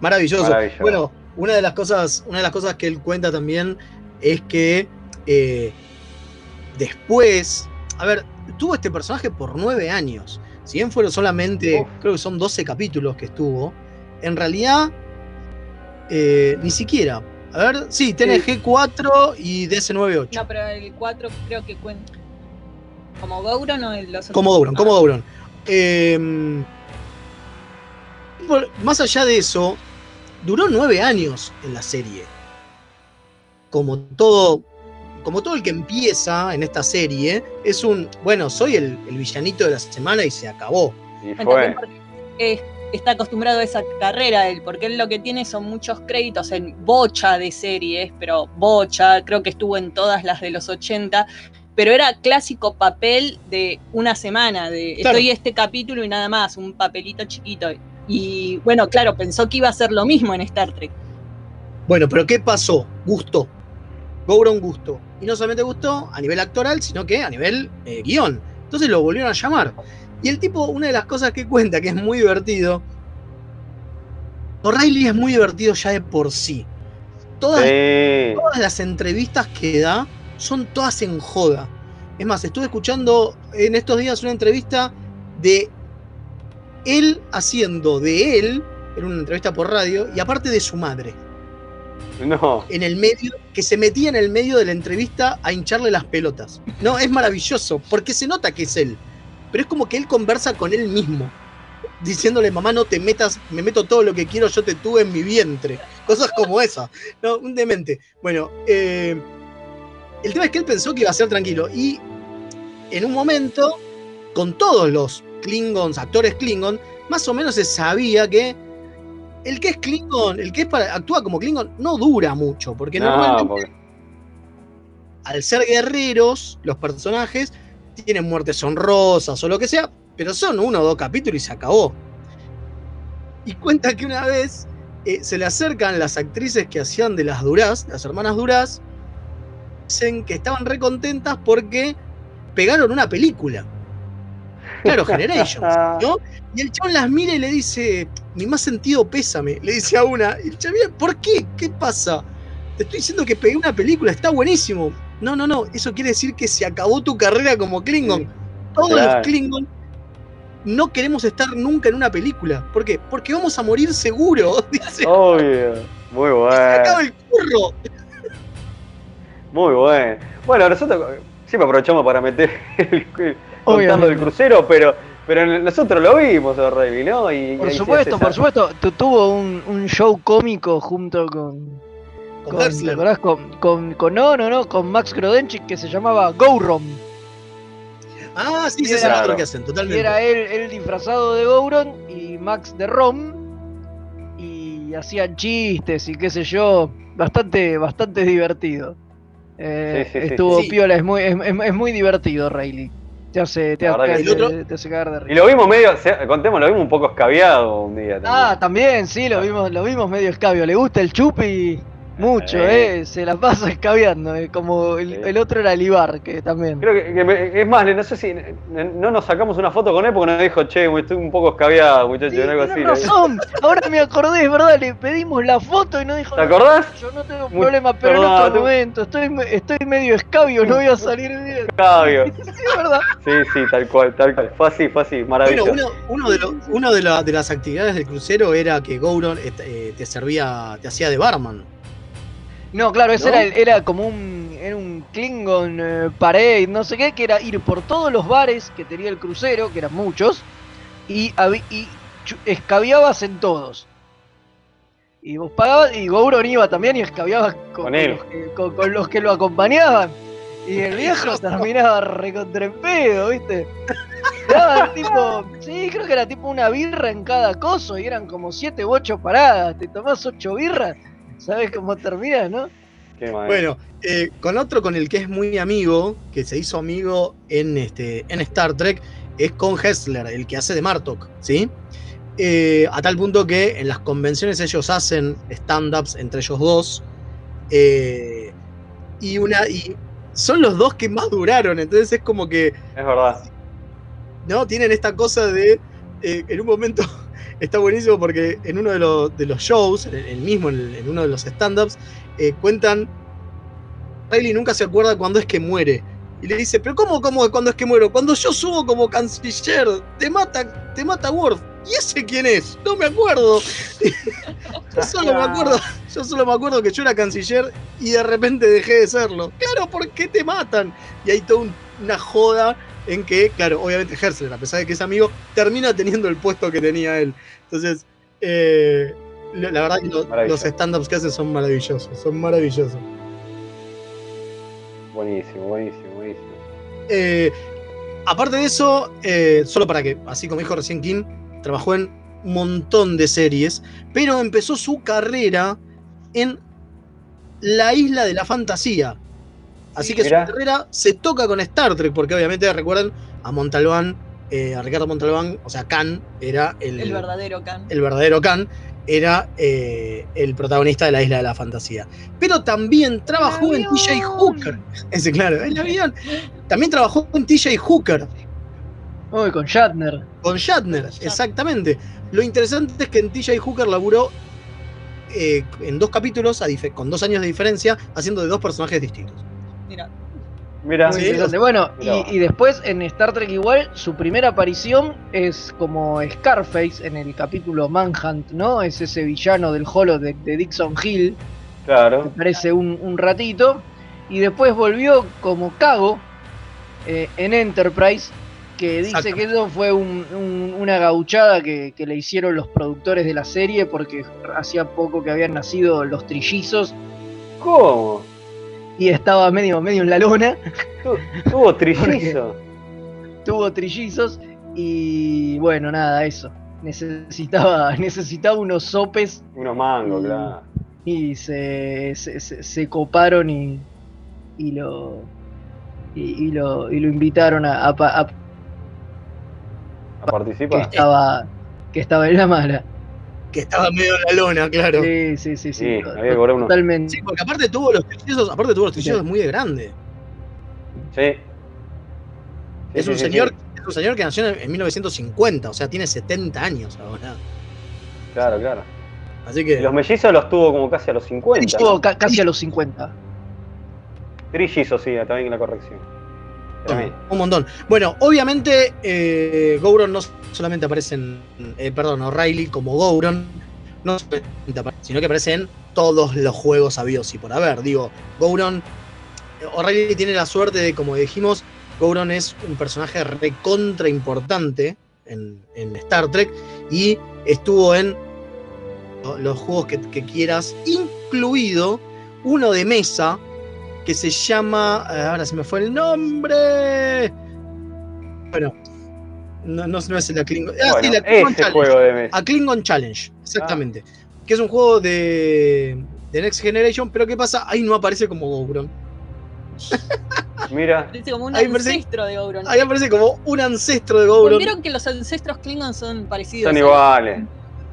Maravilloso. Maravilloso. Bueno, una de las cosas, una de las cosas que él cuenta también es que eh, después, a ver, tuvo este personaje por nueve años. Si bien fueron solamente, creo que son 12 capítulos que estuvo, en realidad eh, ni siquiera. A ver, sí, TNG 4 y DC98. No, pero el 4 creo que cuenta. ¿Como Gouron o el- los Como Douron, como Douron. Eh, por- más allá de eso, duró nueve años en la serie. Como todo, como todo el que empieza en esta serie, es un, bueno, soy el, el villanito de la semana y se acabó. Y está acostumbrado a esa carrera él, porque él lo que tiene son muchos créditos en bocha de series, pero bocha, creo que estuvo en todas las de los 80, pero era clásico papel de una semana, de Claro. estoy este capítulo y nada más, un papelito chiquito. Y bueno, claro, pensó que iba a ser lo mismo en Star Trek. Bueno, pero ¿qué pasó? Gustó. Gouron gustó. Y no solamente gustó a nivel actoral, sino que a nivel eh, guion. Entonces lo volvieron a llamar. Y el tipo, una de las cosas que cuenta, que es muy divertido, O'Reilly es muy divertido ya de por sí. Todas, Sí. todas las entrevistas que da son todas en joda. Es más, estuve escuchando en estos días una entrevista de él haciendo de él, era una entrevista por radio, y aparte de su madre No. en el medio, que se metía en el medio de la entrevista a hincharle las pelotas. No, es maravilloso, porque se nota que es él. Pero es como que él conversa con él mismo, diciéndole, mamá, no te metas, me meto todo lo que quiero, yo te tuve en mi vientre. Cosas como esa. No, un demente. Bueno, eh, el tema es que él pensó que iba a ser tranquilo. Y en un momento, con todos los Klingons, actores Klingon, más o menos se sabía que el que es Klingon, el que es para, actúa como Klingon, no dura mucho, porque No, normalmente porque- al ser guerreros, los personajes tienen muertes honrosas o lo que sea, pero son uno o dos capítulos y se acabó. Y cuenta que una vez eh, se le acercan las actrices que hacían de las Duraz, las hermanas Duraz, dicen que estaban re contentas porque pegaron una película. Claro, Generations, ¿no? Y el chabón las mira y le dice, mi más sentido pésame, le dice a una. Y el chabón, ¿por qué? ¿Qué pasa? Te estoy diciendo que pegué una película, está buenísimo. No, no, no, eso quiere decir que se acabó tu carrera como Klingon. Todos Claro. los Klingon no queremos estar nunca en una película. ¿Por qué? Porque vamos a morir seguro. Dice, Obvio. Muy se acaba bueno. el curro. Muy bueno. Bueno, nosotros siempre aprovechamos para meter el- contando Obviamente. el crucero, pero, pero nosotros lo vimos, ¿no? Y, Por y supuesto, por supuesto. Tu- tuvo un, un show cómico junto con. Con ¿te? Con, con, con- no, no, no, con Max Grodenchik que se llamaba Gouron. Ah, sí, Y ese es el era- otro que hacen, Y totalmente. era él, él disfrazado de Gouron y Max de Rom. Y hacían chistes y qué sé yo. Bastante, bastante divertido. Eh, Sí, sí, sí, estuvo sí. piola, es muy, es, es- es muy divertido, Rayleigh. Te hace, te, verdad te- hace cagar de risa. Y lo vimos medio, contemos, lo vimos un poco escabiado un día también. Ah, también, sí, lo vimos, lo vimos medio escabio. Le gusta el chupi. Mucho, Eh. eh. Se la pasa escabeando, eh, como el, el otro era Libar, que también. Creo que, que me- es más, no sé si no nos sacamos una foto con él porque nos dijo, che, estoy un poco escabeado, muchacho, Sí, algo así. razón. Ahora me acordé, es verdad, le pedimos la foto y no dijo ¿Te "No, acordás? Yo no tengo Muy- problema, pero en perdón, otro tú- momento estoy, me- estoy medio escabio, no voy a salir bien. Escabio. Sí, es verdad. Sí, sí, tal cual, tal cual. Fue así, fue así, Bueno, maravilloso. uno, uno de, los- uno de, la- de las actividades del crucero era que Gouron eh, eh, te servía, te hacía de barman. No, claro, ese ¿No? era, era como un, era un Klingon eh, parade, no sé qué, que era ir por todos los bares que tenía el crucero, que eran muchos, y, y escabiabas en todos. Y vos pagabas, y Gouron iba también y escabiaba con, Con él. los que, con- con los que lo acompañaban. Y el viejo terminaba recontra en pedo, ¿viste? Te daban tipo, sí, creo que era tipo una birra en cada coso y eran como siete u ocho paradas. Te tomás ocho birras, ¿sabes cómo termina, no? Qué mal. Bueno, eh, con otro con el que es muy amigo, que se hizo amigo en, este, en Star Trek, es con Hessler, el que hace de Martok, ¿sí? Eh, a tal punto que en las convenciones ellos hacen stand-ups entre ellos dos. eh, y una. Y son los dos que más duraron. Entonces es como que. Es verdad. ¿no? Tienen esta cosa de. eh, en un momento está buenísimo porque en uno de los, de los shows, en el mismo, en, en uno de los stand-ups, eh, cuentan. Riley nunca se acuerda cuándo es que muere. Y le dice, pero ¿cómo, cómo, cuándo es que muero? Cuando yo subo como canciller, te mata, te mata Worf. ¿Y ese quién es? No me acuerdo. yo solo me acuerdo, yo solo me acuerdo que yo era canciller y de repente dejé de serlo. Claro, ¿por qué te matan? Y hay toda un- una joda en que, claro, obviamente Herzler, a pesar de que es amigo, termina teniendo el puesto que tenía él. Entonces, eh, la verdad que lo- los Maravilloso. stand-ups que hacen son maravillosos, son maravillosos. Buenísimo, buenísimo, buenísimo. Eh, aparte de eso, eh, solo para que, así como dijo recién Kim, trabajó en un montón de series, pero empezó su carrera en La Isla de la Fantasía. Así que Mirá. su carrera se toca con Star Trek, porque obviamente recuerdan a Montalbán, eh, a Ricardo Montalbán, o sea, Khan era el, El verdadero Khan. el verdadero Khan, era eh, el protagonista de la Isla de la Fantasía. Pero también trabajó en TJ Hooker. Ese, claro, el avión. También trabajó en TJ Hooker. Uy, con Shatner. Con Shatner, exactamente. Lo interesante es que en TJ Hooker laburó eh, en dos capítulos, con dos años de diferencia, haciendo de dos personajes distintos. Mira. Mira, Muy interesante. Bueno, y, y después en Star Trek igual, su primera aparición es como Scarface en el capítulo Manhunt, ¿no? Es ese villano del holo de, de Dixon Hill, claro. aparece un, un ratito, y después volvió como Cago eh, en Enterprise, que dice Exacto. que eso fue un- un- una gauchada que, que le hicieron los productores de la serie, porque hacía poco que habían nacido los trillizos ¿Cómo? Y estaba medio, medio en la lona. Tu- Tuvo trillizo. tuvo trillizos y bueno, nada, eso. Necesitaba, necesitaba unos sopes Unos mangos, claro. y se, se, se- se coparon y, y lo y, y lo y lo invitaron a, a pa- a- A que participar. estaba que estaba en la mala. Que estaba medio en la lona, claro. Sí, sí, sí, sí. Había que cobrar unos- Totalmente. Sí, porque aparte tuvo los trillizos, aparte tuvo los trillizos muy de grande. Sí. Sí, Es sí, un sí, señor, sí. es un señor que nació en, en 1950, o sea, tiene 70 años ahora. Claro, claro. Así Y que los mellizos los tuvo como casi a los 50. Estuvo ¿no? ca- casi a los 50. Trillizos, sí, también la corrección. Tremendo. un montón. Bueno, obviamente eh, Gouron no solamente aparece en, eh, perdón, O'Reilly como Gouron, no solamente aparece, sino que aparece en todos los juegos habidos y por haber. Digo, Gouron, O'Reilly tiene la suerte de, como dijimos, Gouron es un personaje recontra importante en, en Star Trek y estuvo en lo- los juegos que, que quieras, incluido uno de mesa que se llama. eh, Ahora se me fue el nombre. Bueno, no, no, no es el Klingon. Ah, sí, la Klingon ese Challenge. juego de. A Klingon Challenge, exactamente. Que es un juego de, de Next Generation, pero ¿qué pasa? Ahí no aparece como Gouron. Mira, Parece como un Ahí parece- ancestro de Gouron. Ahí aparece como un ancestro de Gouron. Vieron que los ancestros Klingon son parecidos. son a- iguales.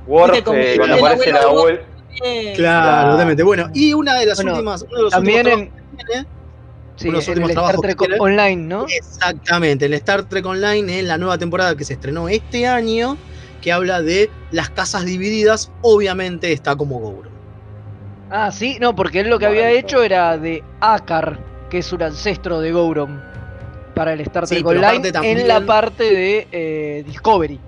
Worf, eh, cuando aparece abuelo. Bien. Claro, totalmente. Bueno, y una de las Bueno, últimas. Uno de los también últimos en- tiene, Sí, los en el Star Trek Online, ¿no? Exactamente, el Star Trek Online en la nueva temporada que se estrenó este año, que habla de las casas divididas, obviamente está como Gowron. Ah, sí, no, porque él lo que había hecho era de Akar, que es un ancestro de Gouron, para el Star Trek Online, también- en la parte de eh, Discovery.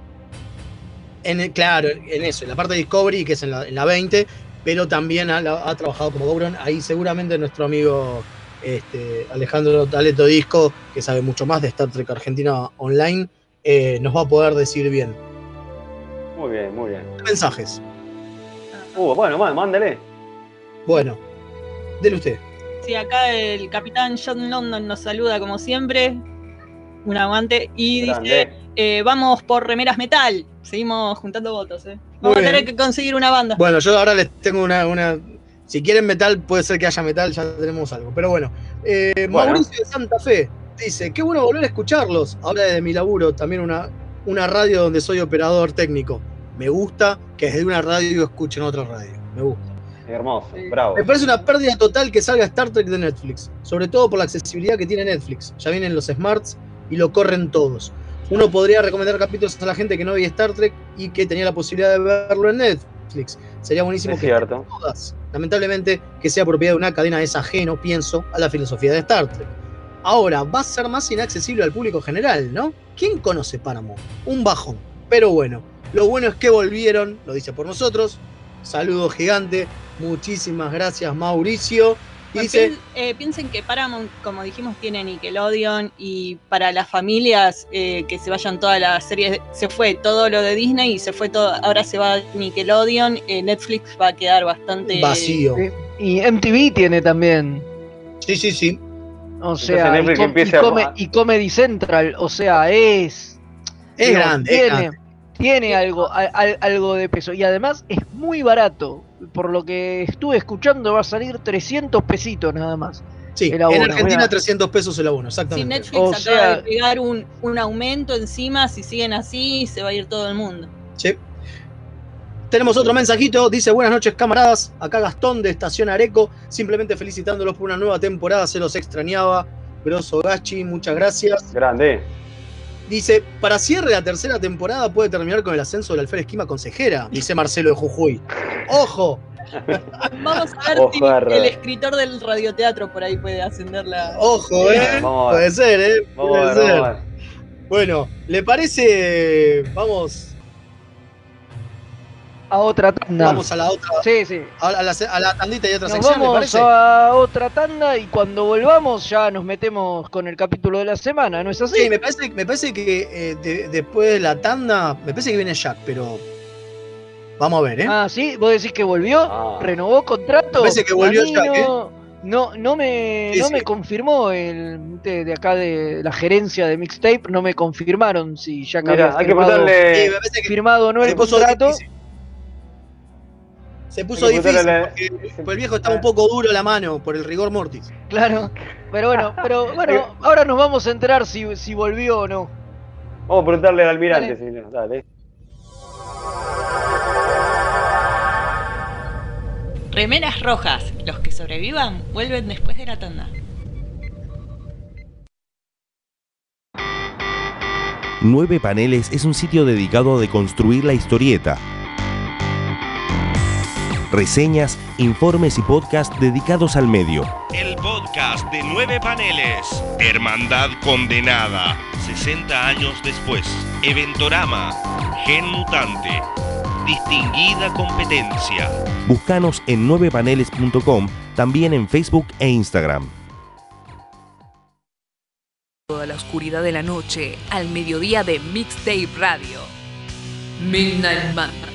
En el- claro, en eso, en la parte de Discovery, que es en la, en la 20, pero también ha, ha trabajado como Gowron. Ahí seguramente nuestro amigo este, Alejandro Taleto Disco, que sabe mucho más de Star Trek Argentina Online, eh, nos va a poder decir bien. Muy bien, muy bien. Mensajes. Uh, bueno, má- mándale. Bueno, dele usted. Sí, acá el capitán John London nos saluda como siempre. Un aguante. Y dice, eh, vamos por remeras metal. Seguimos juntando votos, ¿eh? Vamos a tener que conseguir una banda. Bueno, yo ahora les tengo una, una- Si quieren metal, puede ser que haya metal, ya tenemos algo. Pero bueno, eh, Bueno. Mauricio de Santa Fe dice: Qué bueno volver a escucharlos. Habla de mi laburo, también una, una radio donde soy operador técnico. Me gusta que desde una radio escuchen otra radio. Me gusta. Hermoso, bravo. Me parece una pérdida total que salga Star Trek de Netflix, sobre todo por la accesibilidad que tiene Netflix. Ya vienen los smarts y lo corren todos. Uno podría recomendar capítulos a la gente que no veía Star Trek y que tenía la posibilidad de verlo en Netflix. Sería buenísimo Es que cierto. todas. Lamentablemente, que sea propiedad de una cadena es ajeno, pienso, a la filosofía de Star Trek. Ahora, va a ser más inaccesible al público general, ¿no? ¿Quién conoce Paramount? Un bajón. Pero bueno, lo bueno es que volvieron, lo dice por nosotros. Saludo gigante. Muchísimas gracias, Mauricio. Y dice, Pi- eh, piensen que Paramount, como dijimos, tiene Nickelodeon y para las familias eh, que se vayan todas las series, se fue todo lo de Disney y se fue todo, ahora se va Nickelodeon, eh, Netflix va a quedar bastante vacío. Y MTV tiene también. Sí, sí, sí. O sea, y, com- a- Comedy Central, o sea, es. Es digo, grande, es Tiene, grande. tiene algo, al- al- algo de peso. Y además es muy barato. Por lo que estuve escuchando, va a salir 300 pesitos nada más. Sí, el abono. en Argentina Mira. 300 pesos el abono, Si exactamente. Netflix O acaba sea- de pegar un, un aumento encima, si siguen así, se va a ir todo el mundo. Sí. Tenemos otro mensajito, dice buenas noches camaradas, acá Gastón de Estación Areco, simplemente felicitándolos por una nueva temporada, se los extrañaba, grosso Gachi, muchas gracias. Grande. Dice, para cierre la tercera temporada puede terminar con el ascenso del alférez Esquima consejera, dice Marcelo de Jujuy. ¡Ojo! Vamos a ver si el escritor del radioteatro por ahí puede ascender la. ¡Ojo, eh! Puede ser, eh. Puede ser. Bueno, ¿le parece? Vamos, A otra tanda. vamos a la otra, Sí, sí. a la, a la tandita y otra Nos sección, ¿le vamos a otra tanda y cuando volvamos ya nos metemos con el capítulo de la semana, ¿no es así? Sí, me parece, me parece que eh, de- después de la tanda, me parece que viene Jack, pero vamos a ver, ¿eh? Ah, sí, vos decís que volvió, Ah. renovó contrato. Me parece que volvió ya, ¿eh? no, no, me, Sí, no sí. me confirmó el de, de acá de la gerencia de Mixtape, no me confirmaron si ya había hay que firmado, preguntarle. o no el contrato. difícil. Se puso difícil porque, porque el viejo estaba un poco duro la mano por el rigor mortis. Claro, pero bueno, pero bueno, ahora nos vamos a enterar si, si volvió o no. Vamos a preguntarle al almirante. Dale. si no, dale. Remeras rojas. Los que sobrevivan vuelven después de la tanda. Nueve Paneles es un sitio dedicado a deconstruir la historieta. Reseñas, informes y podcasts dedicados al medio. El podcast de Nueve Paneles. Hermandad Condenada. 60 años después. Eventorama. Gen Mutante. Distinguida competencia. Búscanos en 9paneles.com, también en Facebook e Instagram. Toda la oscuridad de la noche al mediodía de Mixtape Radio. Midnight Madness.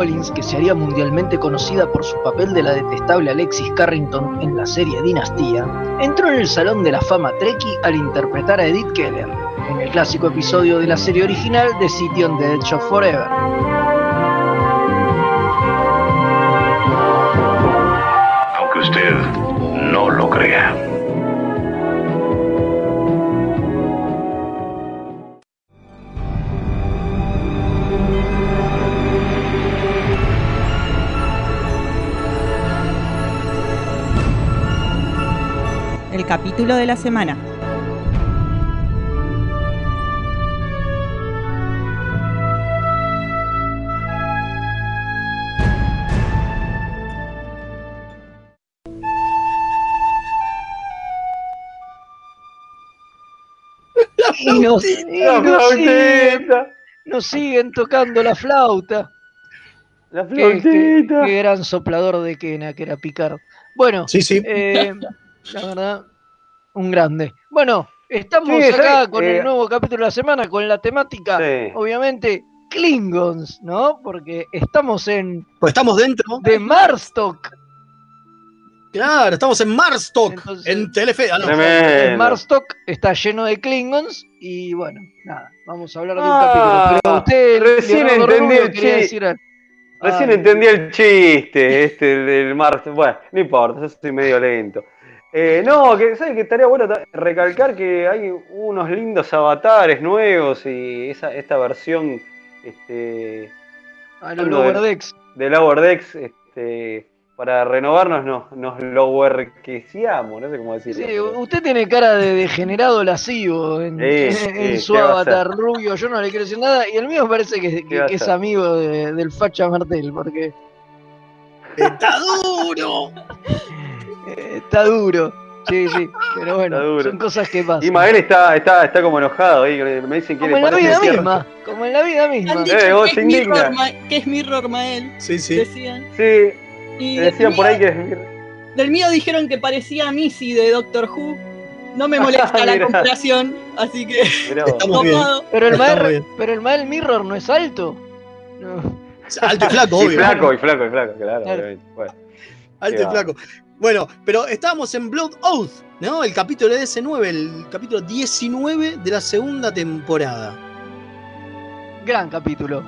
Collins que se haría mundialmente conocida por su papel de la detestable Alexis Carrington en la serie Dinastía, entró en el Salón de la Fama Trekkie al interpretar a Edith Keller en el clásico episodio de la serie original de City on the Edge of Forever. Aunque usted no lo crea. Capítulo de la semana. Y nos, y La nos siguen, flautita. nos siguen tocando la flauta. La Qué, qué- flautita. qué gran soplador de quena que era Picard. Bueno, Sí, sí. eh, la verdad, un grande. Bueno, estamos Sí, acá con Eh, el nuevo capítulo de la semana, con la temática, Sí. obviamente, Klingons, ¿no? Porque estamos en Pues estamos dentro. de Marstock. Claro, estamos en Marstock, Entonces- en Telefe. Ah, no. En Marstock está lleno de Klingons y bueno, nada, vamos a hablar de un Ah, capítulo. Pero usted, recién Leonardo entendí Rubio, el decir. Recién Ay, entendí el chiste, este, el del mar. Bueno, no importa, yo soy medio lento. Eh, no, que sabes que estaría bueno recalcar que hay unos lindos avatares nuevos y esa, esta versión este, A los de- Lower Decks. de Lower Decks, este, para renovarnos nos, nos lowerqueciamos, no sé cómo decirlo. Sí, usted tiene cara de degenerado lascivo en, Sí, en- sí, en su ¿qué va a avatar rubio. Yo no le quiero decir nada. Y el mío parece que, es amigo de- del Facha Martel, porque ¡Está duro! Está duro. Sí, sí. Pero bueno, son cosas que pasan. Ismael está, está, está como enojado ahí, me dicen que como en la vida misma. Como en la vida misma. Han dicho Eh, vos que, es. Mirror Ma- que es Mirror Mael, Sí, sí. decían. Sí, Y decían por ahí que Del mío dijeron que parecía a Missy de Doctor Who. No me molesta la comparación, así que. Estamos bien. Pero el, Mael, bien. pero el Mael Mirror no es alto. No. Alto y flaco, Y obvio. flaco, y flaco, y flaco, claro. Claro. Alto y flaco. Bueno, pero estábamos en Blood Oath, ¿no? El capítulo de S9, el capítulo 19 de la segunda temporada. Gran capítulo.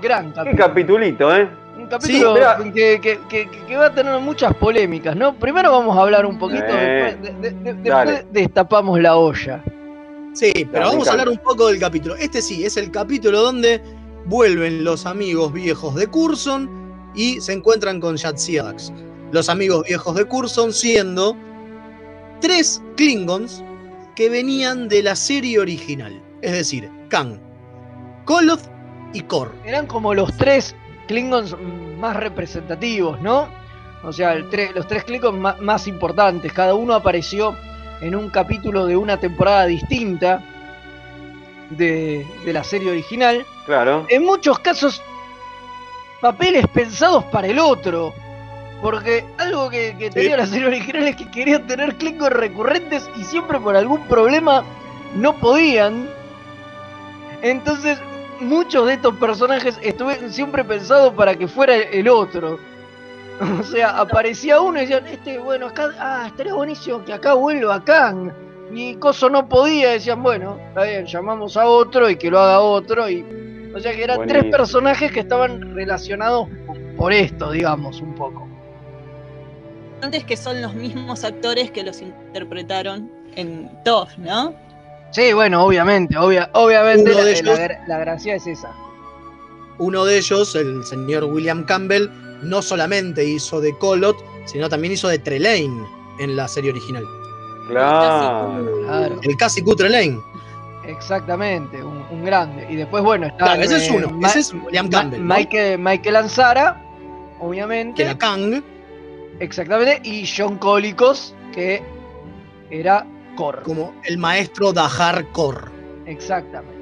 Gran qué capítulo. capitulito, ¿eh? Un capítulo que, que- que- que va a tener muchas polémicas, ¿no? Primero vamos a hablar un poquito, Eh, después, de- de- de- dale. después destapamos la olla. Sí, pero vamos a hablar un poco del capítulo. Este sí, es el capítulo donde vuelven los amigos viejos de Curson y se encuentran con Jadzia Dax. Los amigos viejos de Curson siendo tres Klingons que venían de la serie original. Es decir, Kang, Koloth y Kor. Eran como los tres Klingons más representativos, ¿no? O sea, el tre- los tres Klingons más importantes. Cada uno apareció en un capítulo de una temporada distinta de, de la serie original. Claro. En muchos casos, papeles pensados para el otro. Porque algo que, que tenía la serie original es que querían tener Klingons recurrentes y siempre por algún problema no podían. Entonces, muchos de estos personajes estuvieron siempre pensados para que fuera el otro. O sea, aparecía uno y decían, este, bueno, acá, ah, estaría buenísimo que acá vuelva Kang. Y Coso no podía, decían, bueno, está bien, llamamos a otro y que lo haga otro. Y, o sea que eran tres personajes que estaban relacionados por esto, digamos, un poco. Antes que son los mismos actores que los interpretaron en TOF, ¿no? Sí, bueno, obviamente, obvia, obviamente Uno la, de la ellos- la gracia es esa. Uno de ellos, el señor William Campbell, no solamente hizo de Koloth, sino también hizo de Trelane en la serie original. Claro. Claro, El casi Q Trelane. exactamente, un, un grande. Y después, bueno, está Claro, ese es uno. Ese es William Campbell. ¿no? Michael, Michael Ansara, obviamente. Que era Kang, Exactamente, y John Colicos, que era Cor. como el maestro Dahar Kor. Exactamente.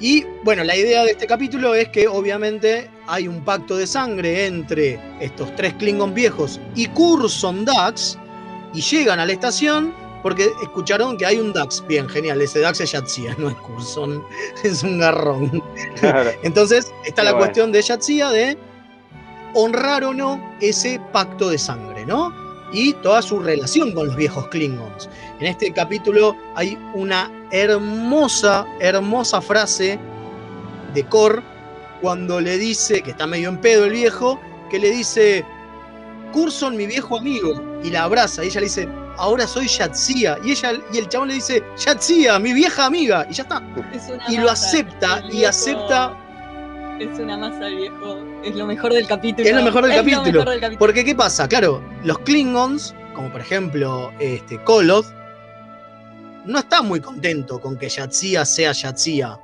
Y bueno, la idea de este capítulo es que obviamente hay un pacto de sangre entre estos tres Klingon viejos y Curson Dax y llegan a la estación porque escucharon que hay un Dax. Bien, genial, ese Dax es Yatsia, no es Curson, es un garrón. Claro. Entonces está Qué la bueno. cuestión de Yatsia de honrar o no ese pacto de sangre, ¿no? Y toda su relación con los viejos Klingons. En este capítulo hay una hermosa, hermosa frase de Kor cuando le dice, que está medio en pedo el viejo, que le dice, Curson, mi viejo amigo, y la abraza, y ella le dice, ahora soy Yatsia, y ella y el chabón le dice, Yatsia, mi vieja amiga, y ya está. Es Y lo acepta, y acepta Es una masa el viejo. Es lo mejor del capítulo. Es lo mejor del Es lo capítulo. mejor del capítulo. Porque, ¿qué pasa? Claro, los Klingons, como por ejemplo este, Koloth, no está muy contento con que Yatsia sea Yatsia.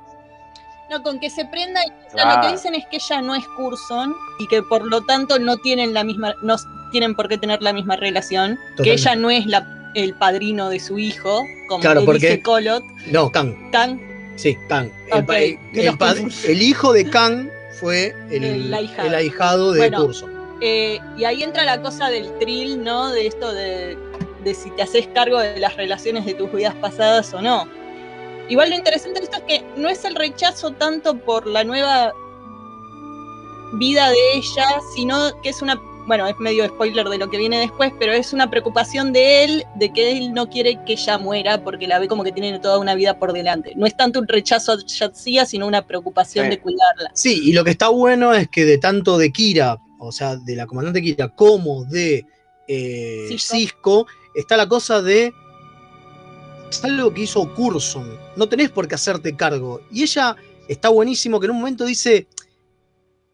No, con que se prenda. o sea. Lo que dicen es que ella no es Curson y que por lo tanto no tienen la misma, no tienen por qué tener la misma relación. Totalmente. Que ella no es la, el padrino de su hijo, como Claro, le porque- dice Kolot. No, Kang. Kang, Sí, Kang. El, hijo de Kang fue el, ahijado. el ahijado de Bueno, Curson. Eh, y ahí entra la cosa del trill, ¿no? De esto de, de si te haces cargo de las relaciones de tus vidas pasadas o no. Igual lo interesante de esto es que no es el rechazo tanto por la nueva vida de ella, sino que es una, bueno, es medio spoiler de lo que viene después, pero es una preocupación de él, de que él no quiere que ella muera porque la ve como que tiene toda una vida por delante. No es tanto un rechazo a Yatsia, sino una preocupación Sí. de cuidarla. Sí, y lo que está bueno es que de tanto de Kira, o sea, de la comandante Kira, como de eh, Cisco. Cisco, está la cosa de. Es algo que hizo Curson. No tenés por qué hacerte cargo. Y ella está buenísimo que en un momento dice.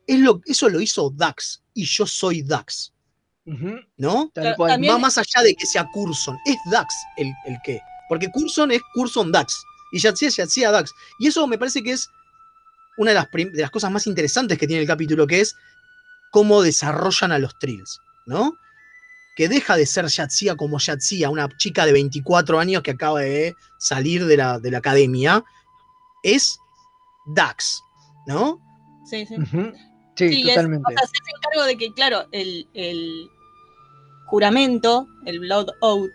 Es lo, eso lo hizo Dax. Y yo soy Dax. ¿No? Tal cual. Va más allá de que sea Curson. Es Dax el, el que. Porque Curson es Curson Dax. Y Yatsia es Yatsia Dax. Y eso me parece que es una de las, de las cosas más interesantes que tiene el capítulo, que es cómo desarrollan a los Trills, ¿no? Que deja de ser Yatsia como Yatsia, una chica de 24 años que acaba de salir de la, de la academia, es Dax, ¿no? Sí, sí. Sí, Sí, es- totalmente. o sea, se hace cargo de que, claro, el, el juramento, el Blood Oath,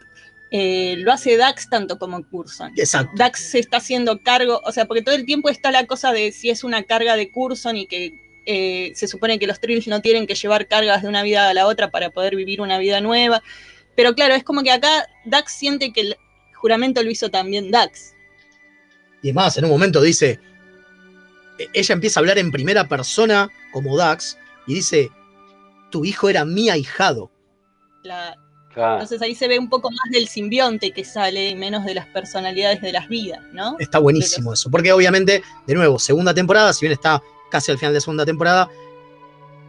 eh, lo hace Dax tanto como Curson. Exacto. Dax se está haciendo cargo, o sea, porque todo el tiempo está la cosa de si es una carga de Curson y que eh, se supone que los Trills no tienen que llevar cargas de una vida a la otra para poder vivir una vida nueva. Pero claro, es como que acá Dax siente que el juramento lo hizo también Dax. Y es más, en un momento dice, ella empieza a hablar en primera persona como Dax y dice, tu hijo era mi ahijado. La- Claro. Entonces ahí se ve un poco más del simbionte que sale y menos de las personalidades de las vidas, ¿no? Está buenísimo eso, porque obviamente, de nuevo, segunda temporada, si bien está casi al final de segunda temporada,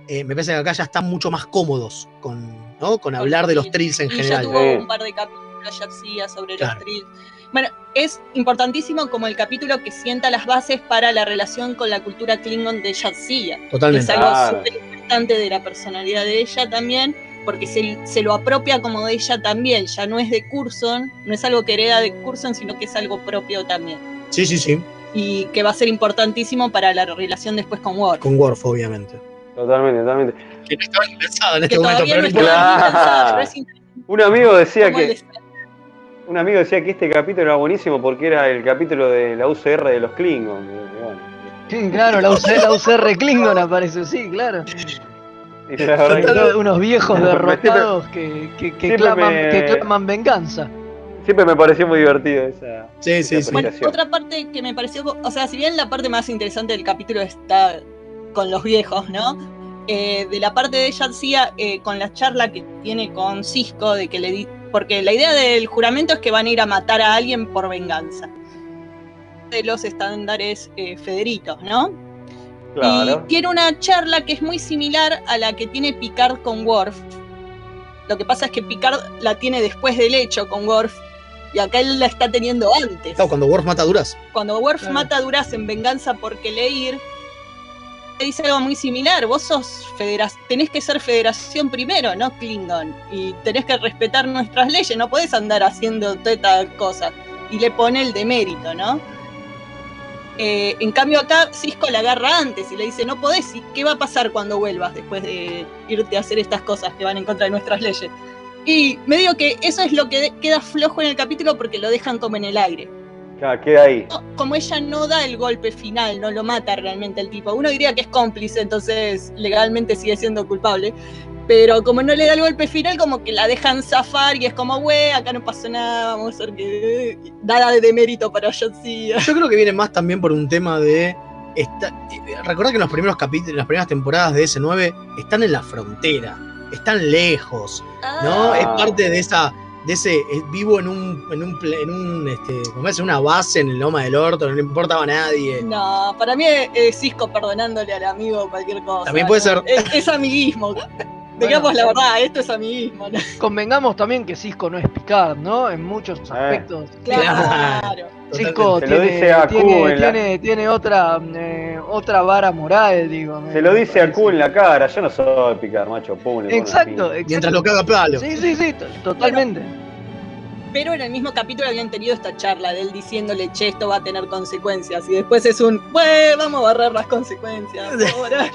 eh, me parece que acá ya están mucho más cómodos con, ¿no? con hablar de los trills en y ya general. tuvo un par de capítulos ya hacía sobre Claro. los trills. Bueno, es importantísimo como el capítulo que sienta las bases para la relación con la cultura Klingon de Yatsia. Totalmente. Es algo Claro. súper importante de la personalidad de ella también, porque se, se lo apropia como de ella también. Ya no es de Curson, no es algo que hereda de Curson, sino que es algo propio también. Sí, sí, sí, Y que va a ser importantísimo para la relación después con Worf. con Worf, obviamente. Totalmente, totalmente. Que no estaba en este Que momento, todavía pero no no importa. estaba ni pensado, Claro. pero es interesante Un amigo decía que un amigo decía que este capítulo era buenísimo porque era el capítulo de la UCR de los Klingons. Y bueno, Sí, claro, la, UC, la UCR Klingon aparece, sí, claro. que- Unos- viejos Siempre- derrotados que, que, que siempre claman, me- que claman venganza. siempre me pareció muy divertido esa, Sí, esa sí, sí. Bueno, otra parte que me pareció, o sea, si bien la parte más interesante del capítulo está con los viejos, ¿no? Eh, de la parte de Yatsia, eh, con la charla que tiene con Cisco, de que le di- porque la idea del juramento es que van a ir a matar a alguien por venganza. De los estándares eh, Federitos, ¿no? Claro. Y tiene una charla que es muy similar a la que tiene Picard con Worf. Lo que pasa es que Picard la tiene después del hecho con Worf y acá él la está teniendo antes. Claro, cuando Worf mata a Duras. Cuando Worf mata a Duras en venganza porque Leir le dice algo muy similar. Vos sos tenés que ser federación primero, no Klingon. Y tenés que respetar nuestras leyes, no podés andar haciendo toda esta cosa. Y le pone el demérito, ¿no? Eh, en cambio acá Cisco la agarra antes y le dice, no podés, ¿y qué va a pasar cuando vuelvas después de irte a hacer estas cosas que van en contra de nuestras leyes? Y me digo que eso es lo que queda flojo en el capítulo porque lo dejan como en el aire. Claro, queda ahí. Como ella no da el golpe final, no lo mata realmente el tipo. Uno diría que es cómplice, entonces legalmente sigue siendo culpable. Pero como no le da el golpe final, como que la dejan zafar y es como, güey, acá no pasó nada, vamos a ver que. Nada de demérito para Yotzi. Yo creo que viene más también por un tema de. Esta, recordad que en los primeros capítulos, en las primeras temporadas de S9 están en la frontera, están lejos, ¿no? Ah. Es parte de esa. De ese, es- vivo en un, en un, en un este, ¿cómo es? una base en el Loma del Orto, no le importaba a nadie. No, para mí es, es Cisco perdonándole al amigo cualquier cosa. También puede ¿no? ser. Es, es amiguismo. Digamos la verdad, esto es amiguismo. ¿no? Convengamos también que Cisco no es Picard, ¿no? En muchos aspectos. Claro. Cisco Se lo tiene, dice a Q tiene, en la- tiene- tiene otra, eh, otra vara moral, digo. me- Se lo dice a. Q en la cara, yo no soy picar, macho, pum, Exacto. Mientras lo caga palo. Sí, sí, sí, to- totalmente. Pero en el mismo capítulo habían tenido esta charla de él diciéndole, che, esto va a tener consecuencias. Y después es un, bueno, vamos a barrer las consecuencias. ahora".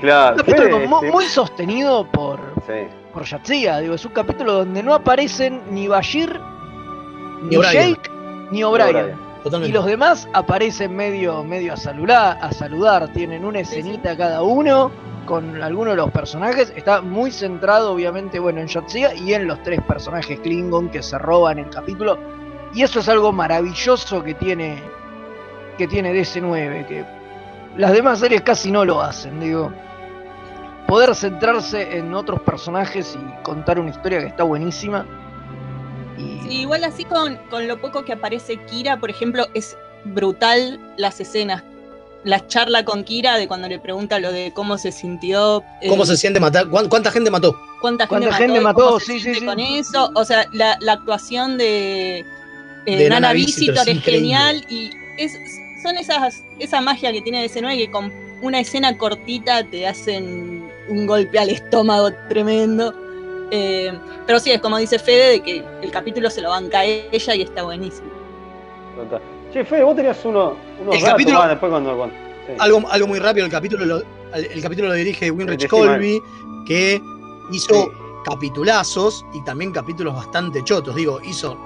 Claro, Un capítulo Fede, mu- sí. muy sostenido por, Sí. por Yatsia, digo, es un capítulo donde no aparecen ni Bashir, ni, Ni. Jake, ni O'Brien. Y los demás aparecen medio, medio a saludar, a saludar, tienen una escenita cada uno con algunos de los personajes. Está muy centrado, obviamente, bueno, en Yatsia y en los tres personajes Klingon que se roban el capítulo. Y eso es algo maravilloso que tiene, que tiene DC9, que las demás series casi no lo hacen, digo. Poder centrarse en otros personajes y contar una historia que está buenísima. Sí, igual así con, con lo poco que aparece Kira, por ejemplo, es brutal las escenas. La charla con Kira de cuando le pregunta lo de cómo se sintió. eh, ¿Cómo se siente matar? ¿Cuán- ¿Cuánta gente mató? ¿Cuánta gente ¿Cuánta mató? gente y mató? cómo se Sí, sí, siente sí. Con eso, o sea, la, la actuación de, eh, De Nana Nana Visitor, Visitor es genial y es, son esas esa magia que tiene DC9 que con una escena cortita te hacen un golpe al estómago tremendo. Eh, pero sí, es como dice Fede, de que el capítulo se lo banca ella y está buenísimo. Total. Che, Fede, vos tenías uno, unos El datos capítulo- más después cuando. cuando- sí. Algo, algo muy rápido, el capítulo lo, el, el capítulo lo dirige Winrich. Colby, que hizo capitulazos y también capítulos bastante chotos. Digo, hizo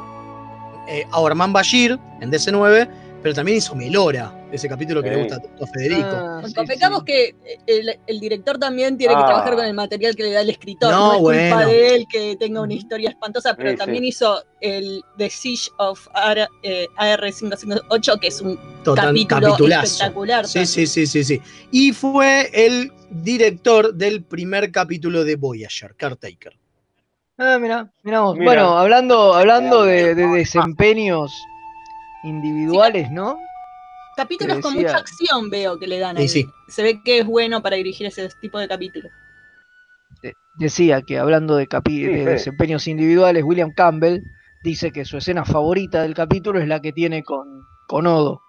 eh, Aurman Bashir en DC9, pero también hizo Melora, ese capítulo que le gusta tanto a Federico. Ah, sí, Convengamos sí. que el, el director también tiene que Ah. trabajar con el material que le da el escritor. No, No, es culpa bueno. de él que tenga una historia espantosa, pero Sí, también sí. hizo el The Siege of AR, eh, AR558, que es un Total, capítulo capitulazo. espectacular. Sí, sí, sí, sí, sí. Y fue el director del primer capítulo de Voyager, Caretaker. Ah, mira, miramos. Mira. Bueno, hablando, hablando de, de desempeños individuales, ¿no? Capítulos Te con decía- mucha acción veo que le dan ahí. sí. Se ve que es bueno para dirigir ese tipo de capítulos. De- Decía que hablando de, capi- desempeños individuales, William Campbell dice que su escena favorita del capítulo es la que tiene con, con Odo,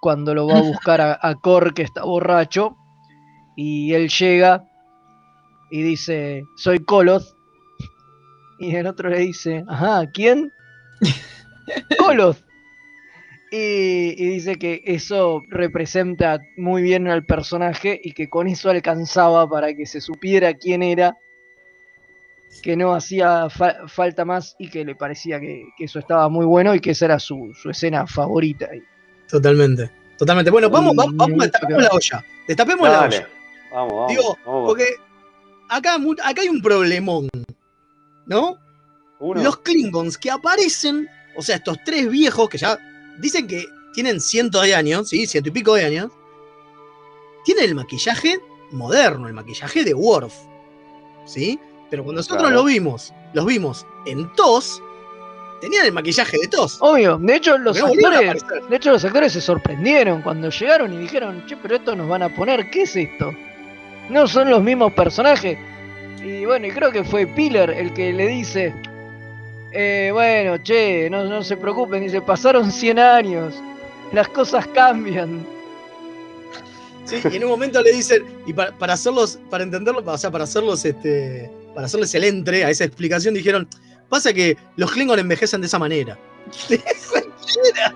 cuando lo va a buscar a, a Kor que está borracho, y él llega y dice, soy Koloth, y el otro le dice, ajá, ¿quién? Koloth. Y, y dice que eso representa muy bien al personaje y que con eso alcanzaba para que se supiera quién era, que no hacía fa- falta más y que le parecía que, que eso estaba muy bueno y que esa era su, su escena favorita. Totalmente. Totalmente. Bueno, vamos, vamos, vamos, destapemos la olla. Destapemos la olla. Vamos, vamos. Digo, vamos. porque acá, acá hay un problemón, ¿no? Uno. Los Klingons que aparecen, o sea, estos tres viejos que ya dicen que tienen cientos de años, ¿sí? Ciento y pico de años, tienen el maquillaje moderno, el maquillaje de Worf, ¿sí? Pero cuando nosotros Claro. lo vimos, los vimos en TOS, tenían el maquillaje de TOS. Obvio, de hecho los Porque actores, de hecho los actores se sorprendieron cuando llegaron y dijeron, che, pero esto nos van a poner, ¿qué es esto? No son los mismos personajes. Y bueno, y creo que fue Piller el que le dice, eh, bueno, che, no, no se preocupen, dice, pasaron 100 años, las cosas cambian. Sí, y en un momento le dicen, y para, para hacerlos, para entenderlo, o sea, para hacerlos, este, para hacerles el entre a esa explicación, dijeron, pasa que los Klingon envejecen de esa manera.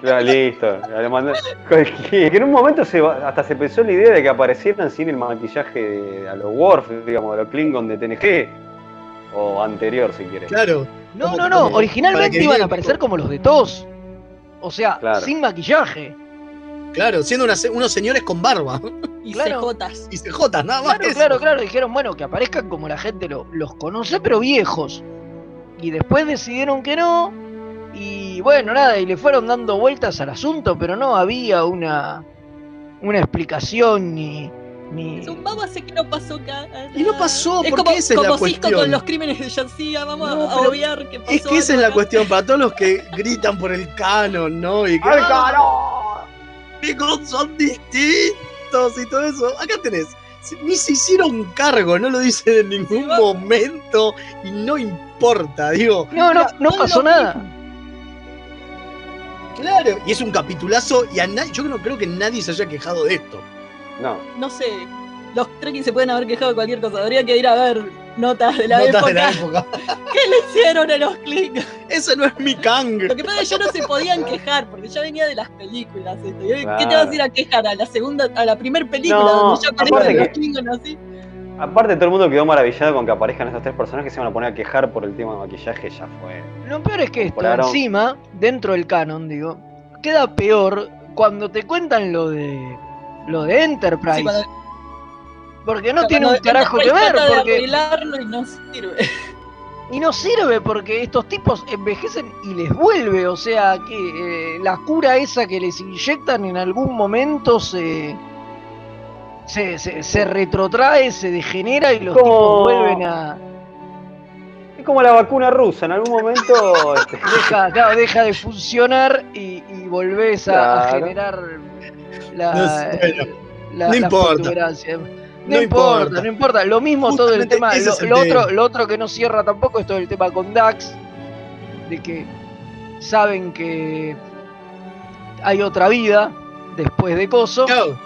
Ya, listo. Que en un momento se, va- hasta se pensó la idea de que aparecieran sin el maquillaje de, a los Worf, digamos, a los Klingon de TNG. O anterior, si quieres. Claro. No, Como- no, no. como- Originalmente iban a aparecer como los de TOS. O sea, Claro. sin maquillaje. Claro, siendo una unos señores con barba. Y Claro. CJs. Y CJ, nada más. Claro, eso. claro, claro. Dijeron, bueno, que aparezcan como la gente lo- los conoce, pero viejos. Y después decidieron que no. Y bueno, nada, y le fueron dando vueltas al asunto, pero no había una, una explicación ni. Vamos a hacer que no pasó acá. Y no pasó, Es porque como, esa es la como Cisco cuestión. con los crímenes de Yancy, vamos No, a obviar que pasó. Es que esa es la acá. cuestión para todos los que gritan por el canon, ¿no? Y que, ¡Al ¡Ah! Chicos, son distintos y todo eso. Acá tenés. Ni se hicieron cargo, no lo dicen en ningún momento y no importa, digo. No, no, no es pasó nada. mismo. Claro, y es un capitulazo y a nadie, yo no creo que nadie se haya quejado de esto. No. No sé. Los Trekkies se pueden haber quejado de cualquier cosa. Habría que ir a ver notas de la, Notas época. de la época. ¿Qué le hicieron a los Klingons? Ese no es mi Kang. Lo que pasa es que ya no se podían quejar porque ya venía de las películas. esto. ¿Qué te vas a ir a quejar? ¿A la segunda, a la primera película No, donde ya aparte aparecen los Klingons así? Aparte, todo el mundo quedó maravillado con que aparezcan esos tres personajes que se van a poner a quejar por el tema de maquillaje. Ya fue. Lo peor es que esto, encima, dentro del canon, digo, queda peor cuando te cuentan lo de lo de Enterprise. Sí, cuando- Porque no cuando tiene un carajo que Enterprise ver, porque y no sirve. y no sirve porque estos tipos envejecen y les vuelve, o sea que eh, la cura esa que les inyectan en algún momento se se, se, se retrotrae, se degenera y los Como- tipos vuelven a Es como la vacuna rusa. En algún momento. este, deja, claro, deja de funcionar y, y volvés a, generar la, No sé, bueno, la- no la importa. No, No importa, importa. no importa. Lo mismo todo el tema. Lo, es el lo tema. otro, lo otro que no cierra tampoco es todo el tema con Dax. De que saben que hay otra vida después de Coso. Claro,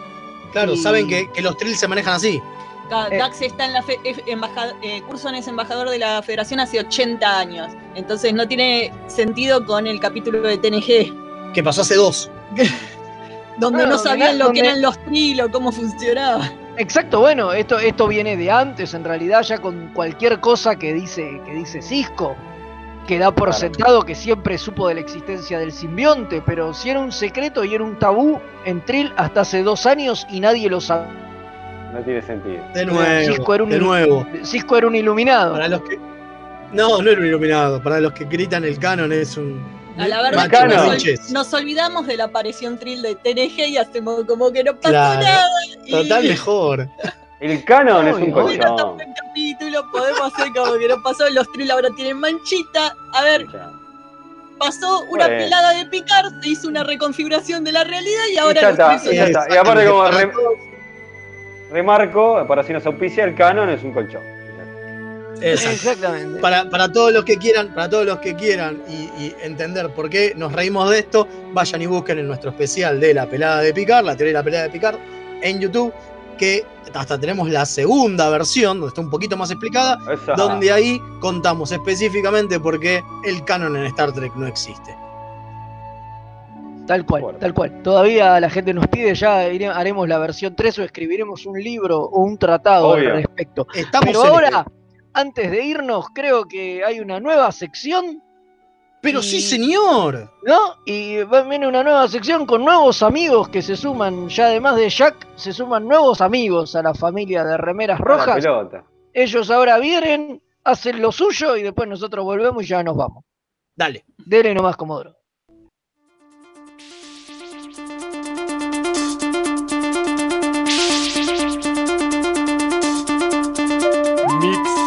claro, Y- saben que, que los trills se manejan así. Ca- Eh. Dax está en la fe- es embajad- eh, Coulson es embajador de la Federación hace 80 años. Entonces no tiene sentido con el capítulo de TNG, Que pasó hace dos. donde no sabían lo donde- que eran los trilos, cómo funcionaba. Exacto, bueno, esto, esto viene de antes, en realidad, ya con cualquier cosa que dice, que dice Cisco, que da por Claro. sentado que siempre supo de la existencia del simbionte, pero si era un secreto y era un tabú en Trill hasta hace dos años y nadie lo sabía. No tiene sentido. De nuevo. Cisco era un, de nuevo. Cisco era un iluminado. Para los que. No, no era un iluminado. Para los que gritan el canon es un. A la verdad que nos, ol- Pinches. nos olvidamos de la aparición trill de TNG y hacemos como que no pasó Claro. nada. Y Total mejor. El canon es un colchón. capítulo, podemos hacer como que no pasó. Los trill ahora tienen manchita. A ver, pasó una Bueno. pelada de picar, se hizo una reconfiguración de la realidad y Y ahora ya está, y ya está. Y aparte, como re- remarco, para si nos auspicia, el canon es un colchón. Exacto. Exactamente. Para, para todos los que quieran, para todos los que quieran y, y entender por qué nos reímos de esto, vayan y busquen en nuestro especial de la pelada de Picar, la teoría de la pelada de Picar, en YouTube, que hasta tenemos la segunda versión, donde está un poquito más explicada, Esa. donde ahí contamos específicamente por qué el canon en Star Trek no existe. Tal cual, Bueno. tal cual. Todavía la gente nos pide, ya haremos la versión 3 o escribiremos un libro o un tratado Obvio. al respecto. Estamos Pero ahora, esto. antes de irnos, creo que hay una nueva sección, Pero y- sí, señor. ¿no? Y viene una nueva sección con nuevos amigos que se suman, ya además de Jack, se suman nuevos amigos a la familia de Remeras Rojas. pelota. Ellos ahora vienen, hacen lo suyo y después nosotros volvemos y ya nos vamos. Dale. Dele nomás, Comodoro.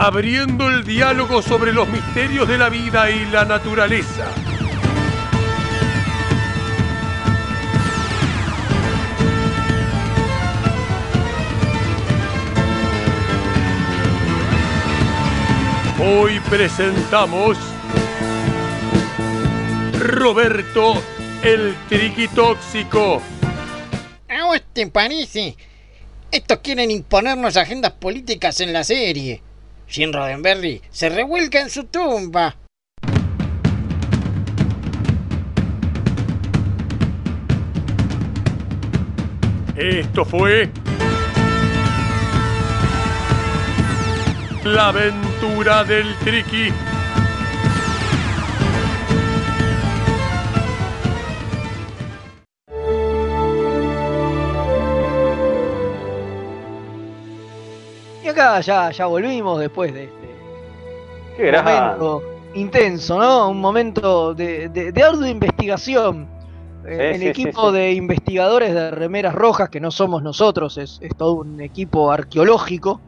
abriendo el diálogo sobre los misterios de la vida y la naturaleza. Hoy presentamos Roberto, el triquitóxico. ¿A vos te parece? Estos quieren imponernos agendas políticas en la serie. Jim Roddenberry se revuelca en su tumba. Esto fue La aventura del Triqui. Acá ya, ya volvimos después de este Qué momento intenso, ¿no? Un momento de, de, de ardua investigación. Eh, el sí, equipo sí. de investigadores de Remeras Rojas, que no somos nosotros, es, es todo un equipo arqueológico,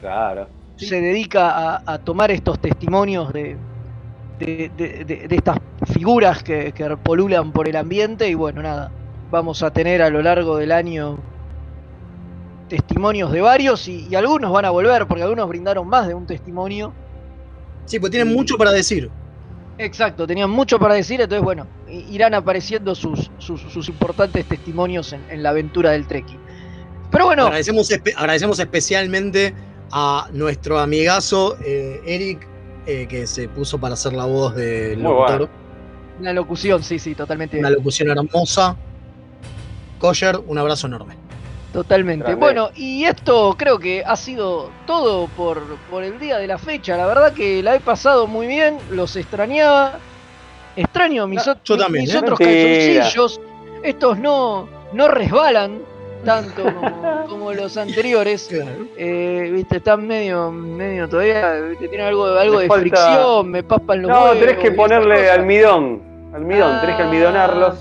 Claro. se dedica a, a tomar estos testimonios de, de, de- de- de estas figuras que, que polulan por el ambiente y bueno, nada, vamos a tener a lo largo del año testimonios de varios y, y algunos van a volver porque algunos brindaron más de un testimonio. Sí, pues tienen mucho para decir. Exacto, tenían mucho para decir, entonces bueno, irán apareciendo sus, sus, sus importantes testimonios en, en la aventura del trekking. Pero bueno, Agradecemos, espe- agradecemos especialmente a nuestro amigazo eh, Eric, eh, que se puso para hacer la voz del Muy locutor. bueno. una locución, sí, sí, totalmente. Una locución hermosa. Kosher, un abrazo enorme. Totalmente. Grande. Bueno, y esto creo que ha sido todo por, por el día de la fecha. La verdad que la he pasado muy bien, los extrañaba. Extraño mis, ot- yo mis- también, mis ¿eh? otros Mentira. calzoncillos. Estos no, no resbalan tanto como, como los anteriores. Eh, viste, están medio, medio todavía, viste, tienen algo, algo de falta- fricción, me paspan los No, huevos tenés que ponerle almidón. Almidón, tenés que Ah. almidonarlos.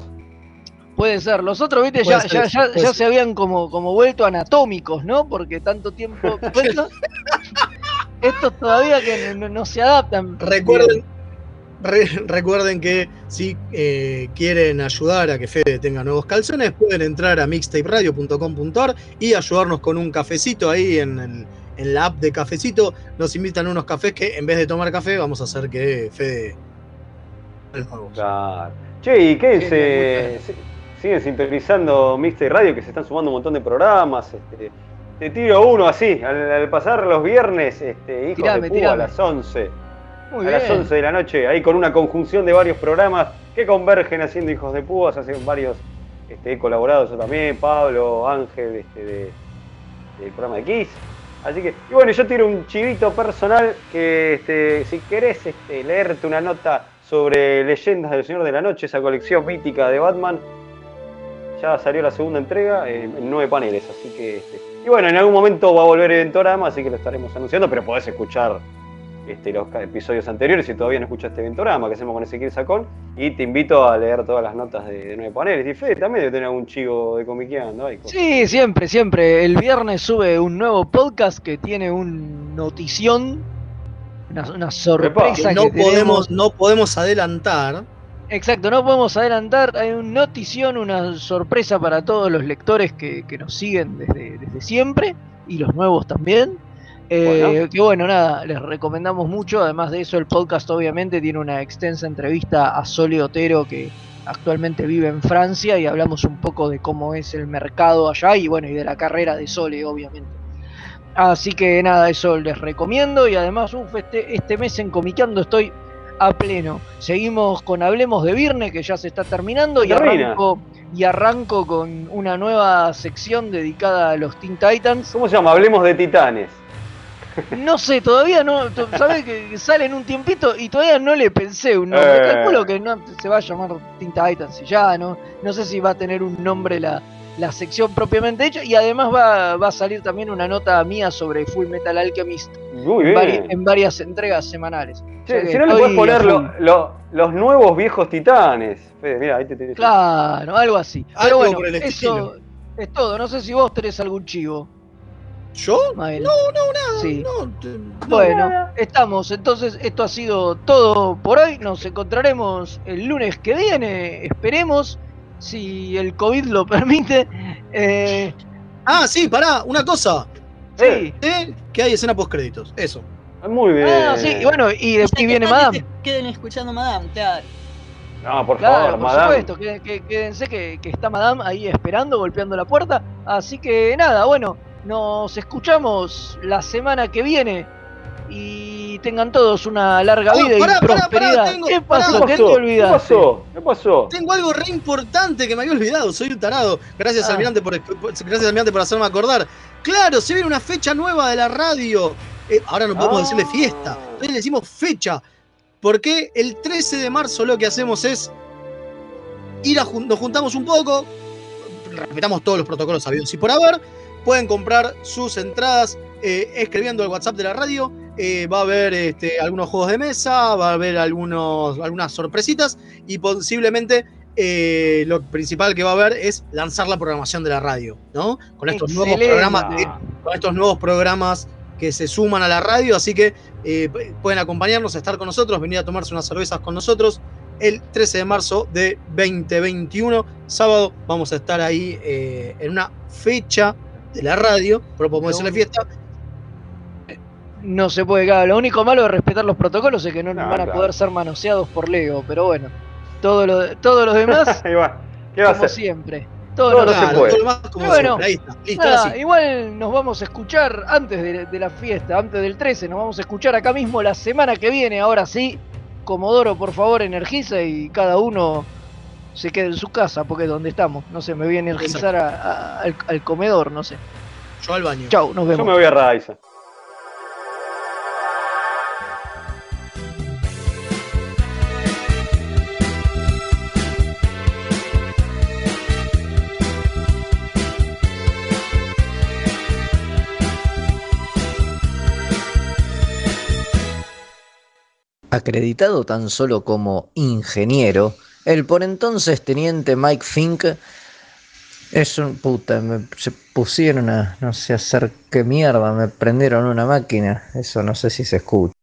Puede ser. Los otros, viste, ya, ser, ya, ya, se habían como, como vuelto anatómicos, ¿no? Porque tanto tiempo. Pues estos, estos todavía que no, no se adaptan. Recuerden, re- recuerden que si eh, quieren ayudar a que Fede tenga nuevos calzones, pueden entrar a mixtaperadio.com.ar y ayudarnos con un cafecito ahí en, en la app de cafecito. Nos invitan unos cafés que en vez de tomar café, vamos a hacer que Fede. Claro. Che, ¿y qué? Se- siguen sintonizando Mixtape Radio, que se están sumando un montón de programas. Este, te tiro uno así, al, al pasar los viernes, este, hijos Tirame, de tirame. a las 11. Muy a las bien. 11 de la noche, ahí con una conjunción de varios programas que convergen haciendo hijos de púas, hacen varios este, he colaborado yo también, Pablo, Ángel, este, de, del programa de Kiss. Así que, y bueno, yo tiro un chivito personal que este, si querés este, leerte una nota sobre Leyendas del Señor de la Noche, esa colección mítica de Batman, ya salió la segunda entrega eh, en nueve paneles, así que este, y bueno, en algún momento va a volver Eventorama, así que lo estaremos anunciando, pero podés escuchar este, los episodios anteriores si todavía no escuchaste Eventorama, que hacemos con Ezequiel Sacón, y te invito a leer todas las notas de, de nueve paneles. Y Fede también debe tener algún chivo de comiqueando ahí. Sí, siempre, siempre. El viernes sube un nuevo podcast que tiene un notición, una, una sorpresa Que no que podemos, tenemos. no podemos adelantar. Exacto, no podemos adelantar. Hay un notición, una sorpresa para todos los lectores que, que nos siguen desde, desde siempre y los nuevos también. Eh, Bueno. Que bueno, nada, les recomendamos mucho. Además de eso, el podcast obviamente tiene una extensa entrevista a Sole Otero que actualmente vive en Francia y hablamos un poco de cómo es el mercado allá y bueno, y de la carrera de Sole, obviamente. Así que nada, eso les recomiendo y además, uf, este, este mes en Comiqueando estoy a pleno. Seguimos con Hablemos de Virne, que ya se está terminando, y arranco, y arranco con una nueva sección dedicada a los Teen Titans. ¿Cómo se llama? Hablemos de Titanes. No sé, todavía no, sabes que sale en un tiempito y todavía no le pensé un nombre. Eh. Calculo que no se va a llamar Teen Titans y ya, ¿no? No sé si va a tener un nombre la, la sección propiamente hecha y además va, va a salir también una nota mía sobre Full Metal Alchemist Muy en, vari- bien. en varias entregas semanales. O sea si no le puedes poner lo- los nuevos viejos titanes. Fede, mira, ahí te tenés. Claro, algo así. Algo Pero bueno, por el eso estilo. es todo. No sé si vos tenés algún chivo. ¿Yo? Mabel. No, no, nada. Sí. no, te- Bueno, no. estamos. Entonces, esto ha sido todo por hoy. Nos encontraremos el lunes que viene. Esperemos, si el COVID lo permite. Eh, Ah, sí, pará, una cosa. Sí. Eh, que hay escena post créditos. Eso. Muy bien. ah, sí, y bueno, y después viene Madame. queden escuchando Madame, claro. No, por Claro, favor, por madame. supuesto, que, que- quédense que, que está Madame ahí esperando, golpeando la puerta. Así que nada, bueno, nos escuchamos la semana que viene y tengan todos una larga Oh, vida pará, y pará, prosperidad. pará, tengo- ¿Qué pará. pasó? ¿Qué ¿Qué te pasó? ¿Qué olvidaste? pasó? ¿Qué pasó? Tengo algo re importante que me había olvidado, soy un tarado. Gracias, Ah. Almirante, por, gracias, Almirante, por hacerme acordar. Claro, se viene una fecha nueva de la radio. Eh, ahora no podemos Ah. decirle fiesta, entonces le decimos fecha. Porque el 13 de marzo lo que hacemos es ir a jun- nos juntamos un poco, respetamos todos los protocolos habidos y por haber. Pueden comprar sus entradas eh, escribiendo al WhatsApp de la radio. Eh, va a haber este, algunos juegos de mesa, va a haber algunos, algunas sorpresitas y posiblemente eh, lo principal que va a haber es lanzar la programación de la radio, ¿no? Con estos nuevos programas, que- con estos nuevos programas que se suman a la radio, así que eh, pueden acompañarnos, estar con nosotros, venir a tomarse unas cervezas con nosotros. El 13 de marzo de 2021, sábado, vamos a estar ahí en una fecha de la radio, pero podemos decirle fiesta, No se puede, claro. Lo único malo de respetar los protocolos es que no, No, van a claro. poder ser manoseados por Leo, pero bueno. Todo lo, todos los demás, Ahí va. ¿Qué va a como hacer? siempre. Todo no se demás. puede. todo como bueno, siempre, ahí está, listo, Nada, igual nos vamos a escuchar antes de, de la fiesta, antes del 13, nos vamos a escuchar acá mismo la semana que viene, ahora sí. Comodoro, por favor, energiza y cada uno se quede en su casa, porque es donde estamos. No sé, me voy a energizar a- a- al, al comedor, no sé. Yo al baño. Chau, nos Yo vemos. me voy a Raiza. Acreditado tan solo como ingeniero, el por entonces teniente Mike Fink es un puta, me se pusieron a no sé hacer qué mierda, me prendieron una máquina, eso no sé si se escucha.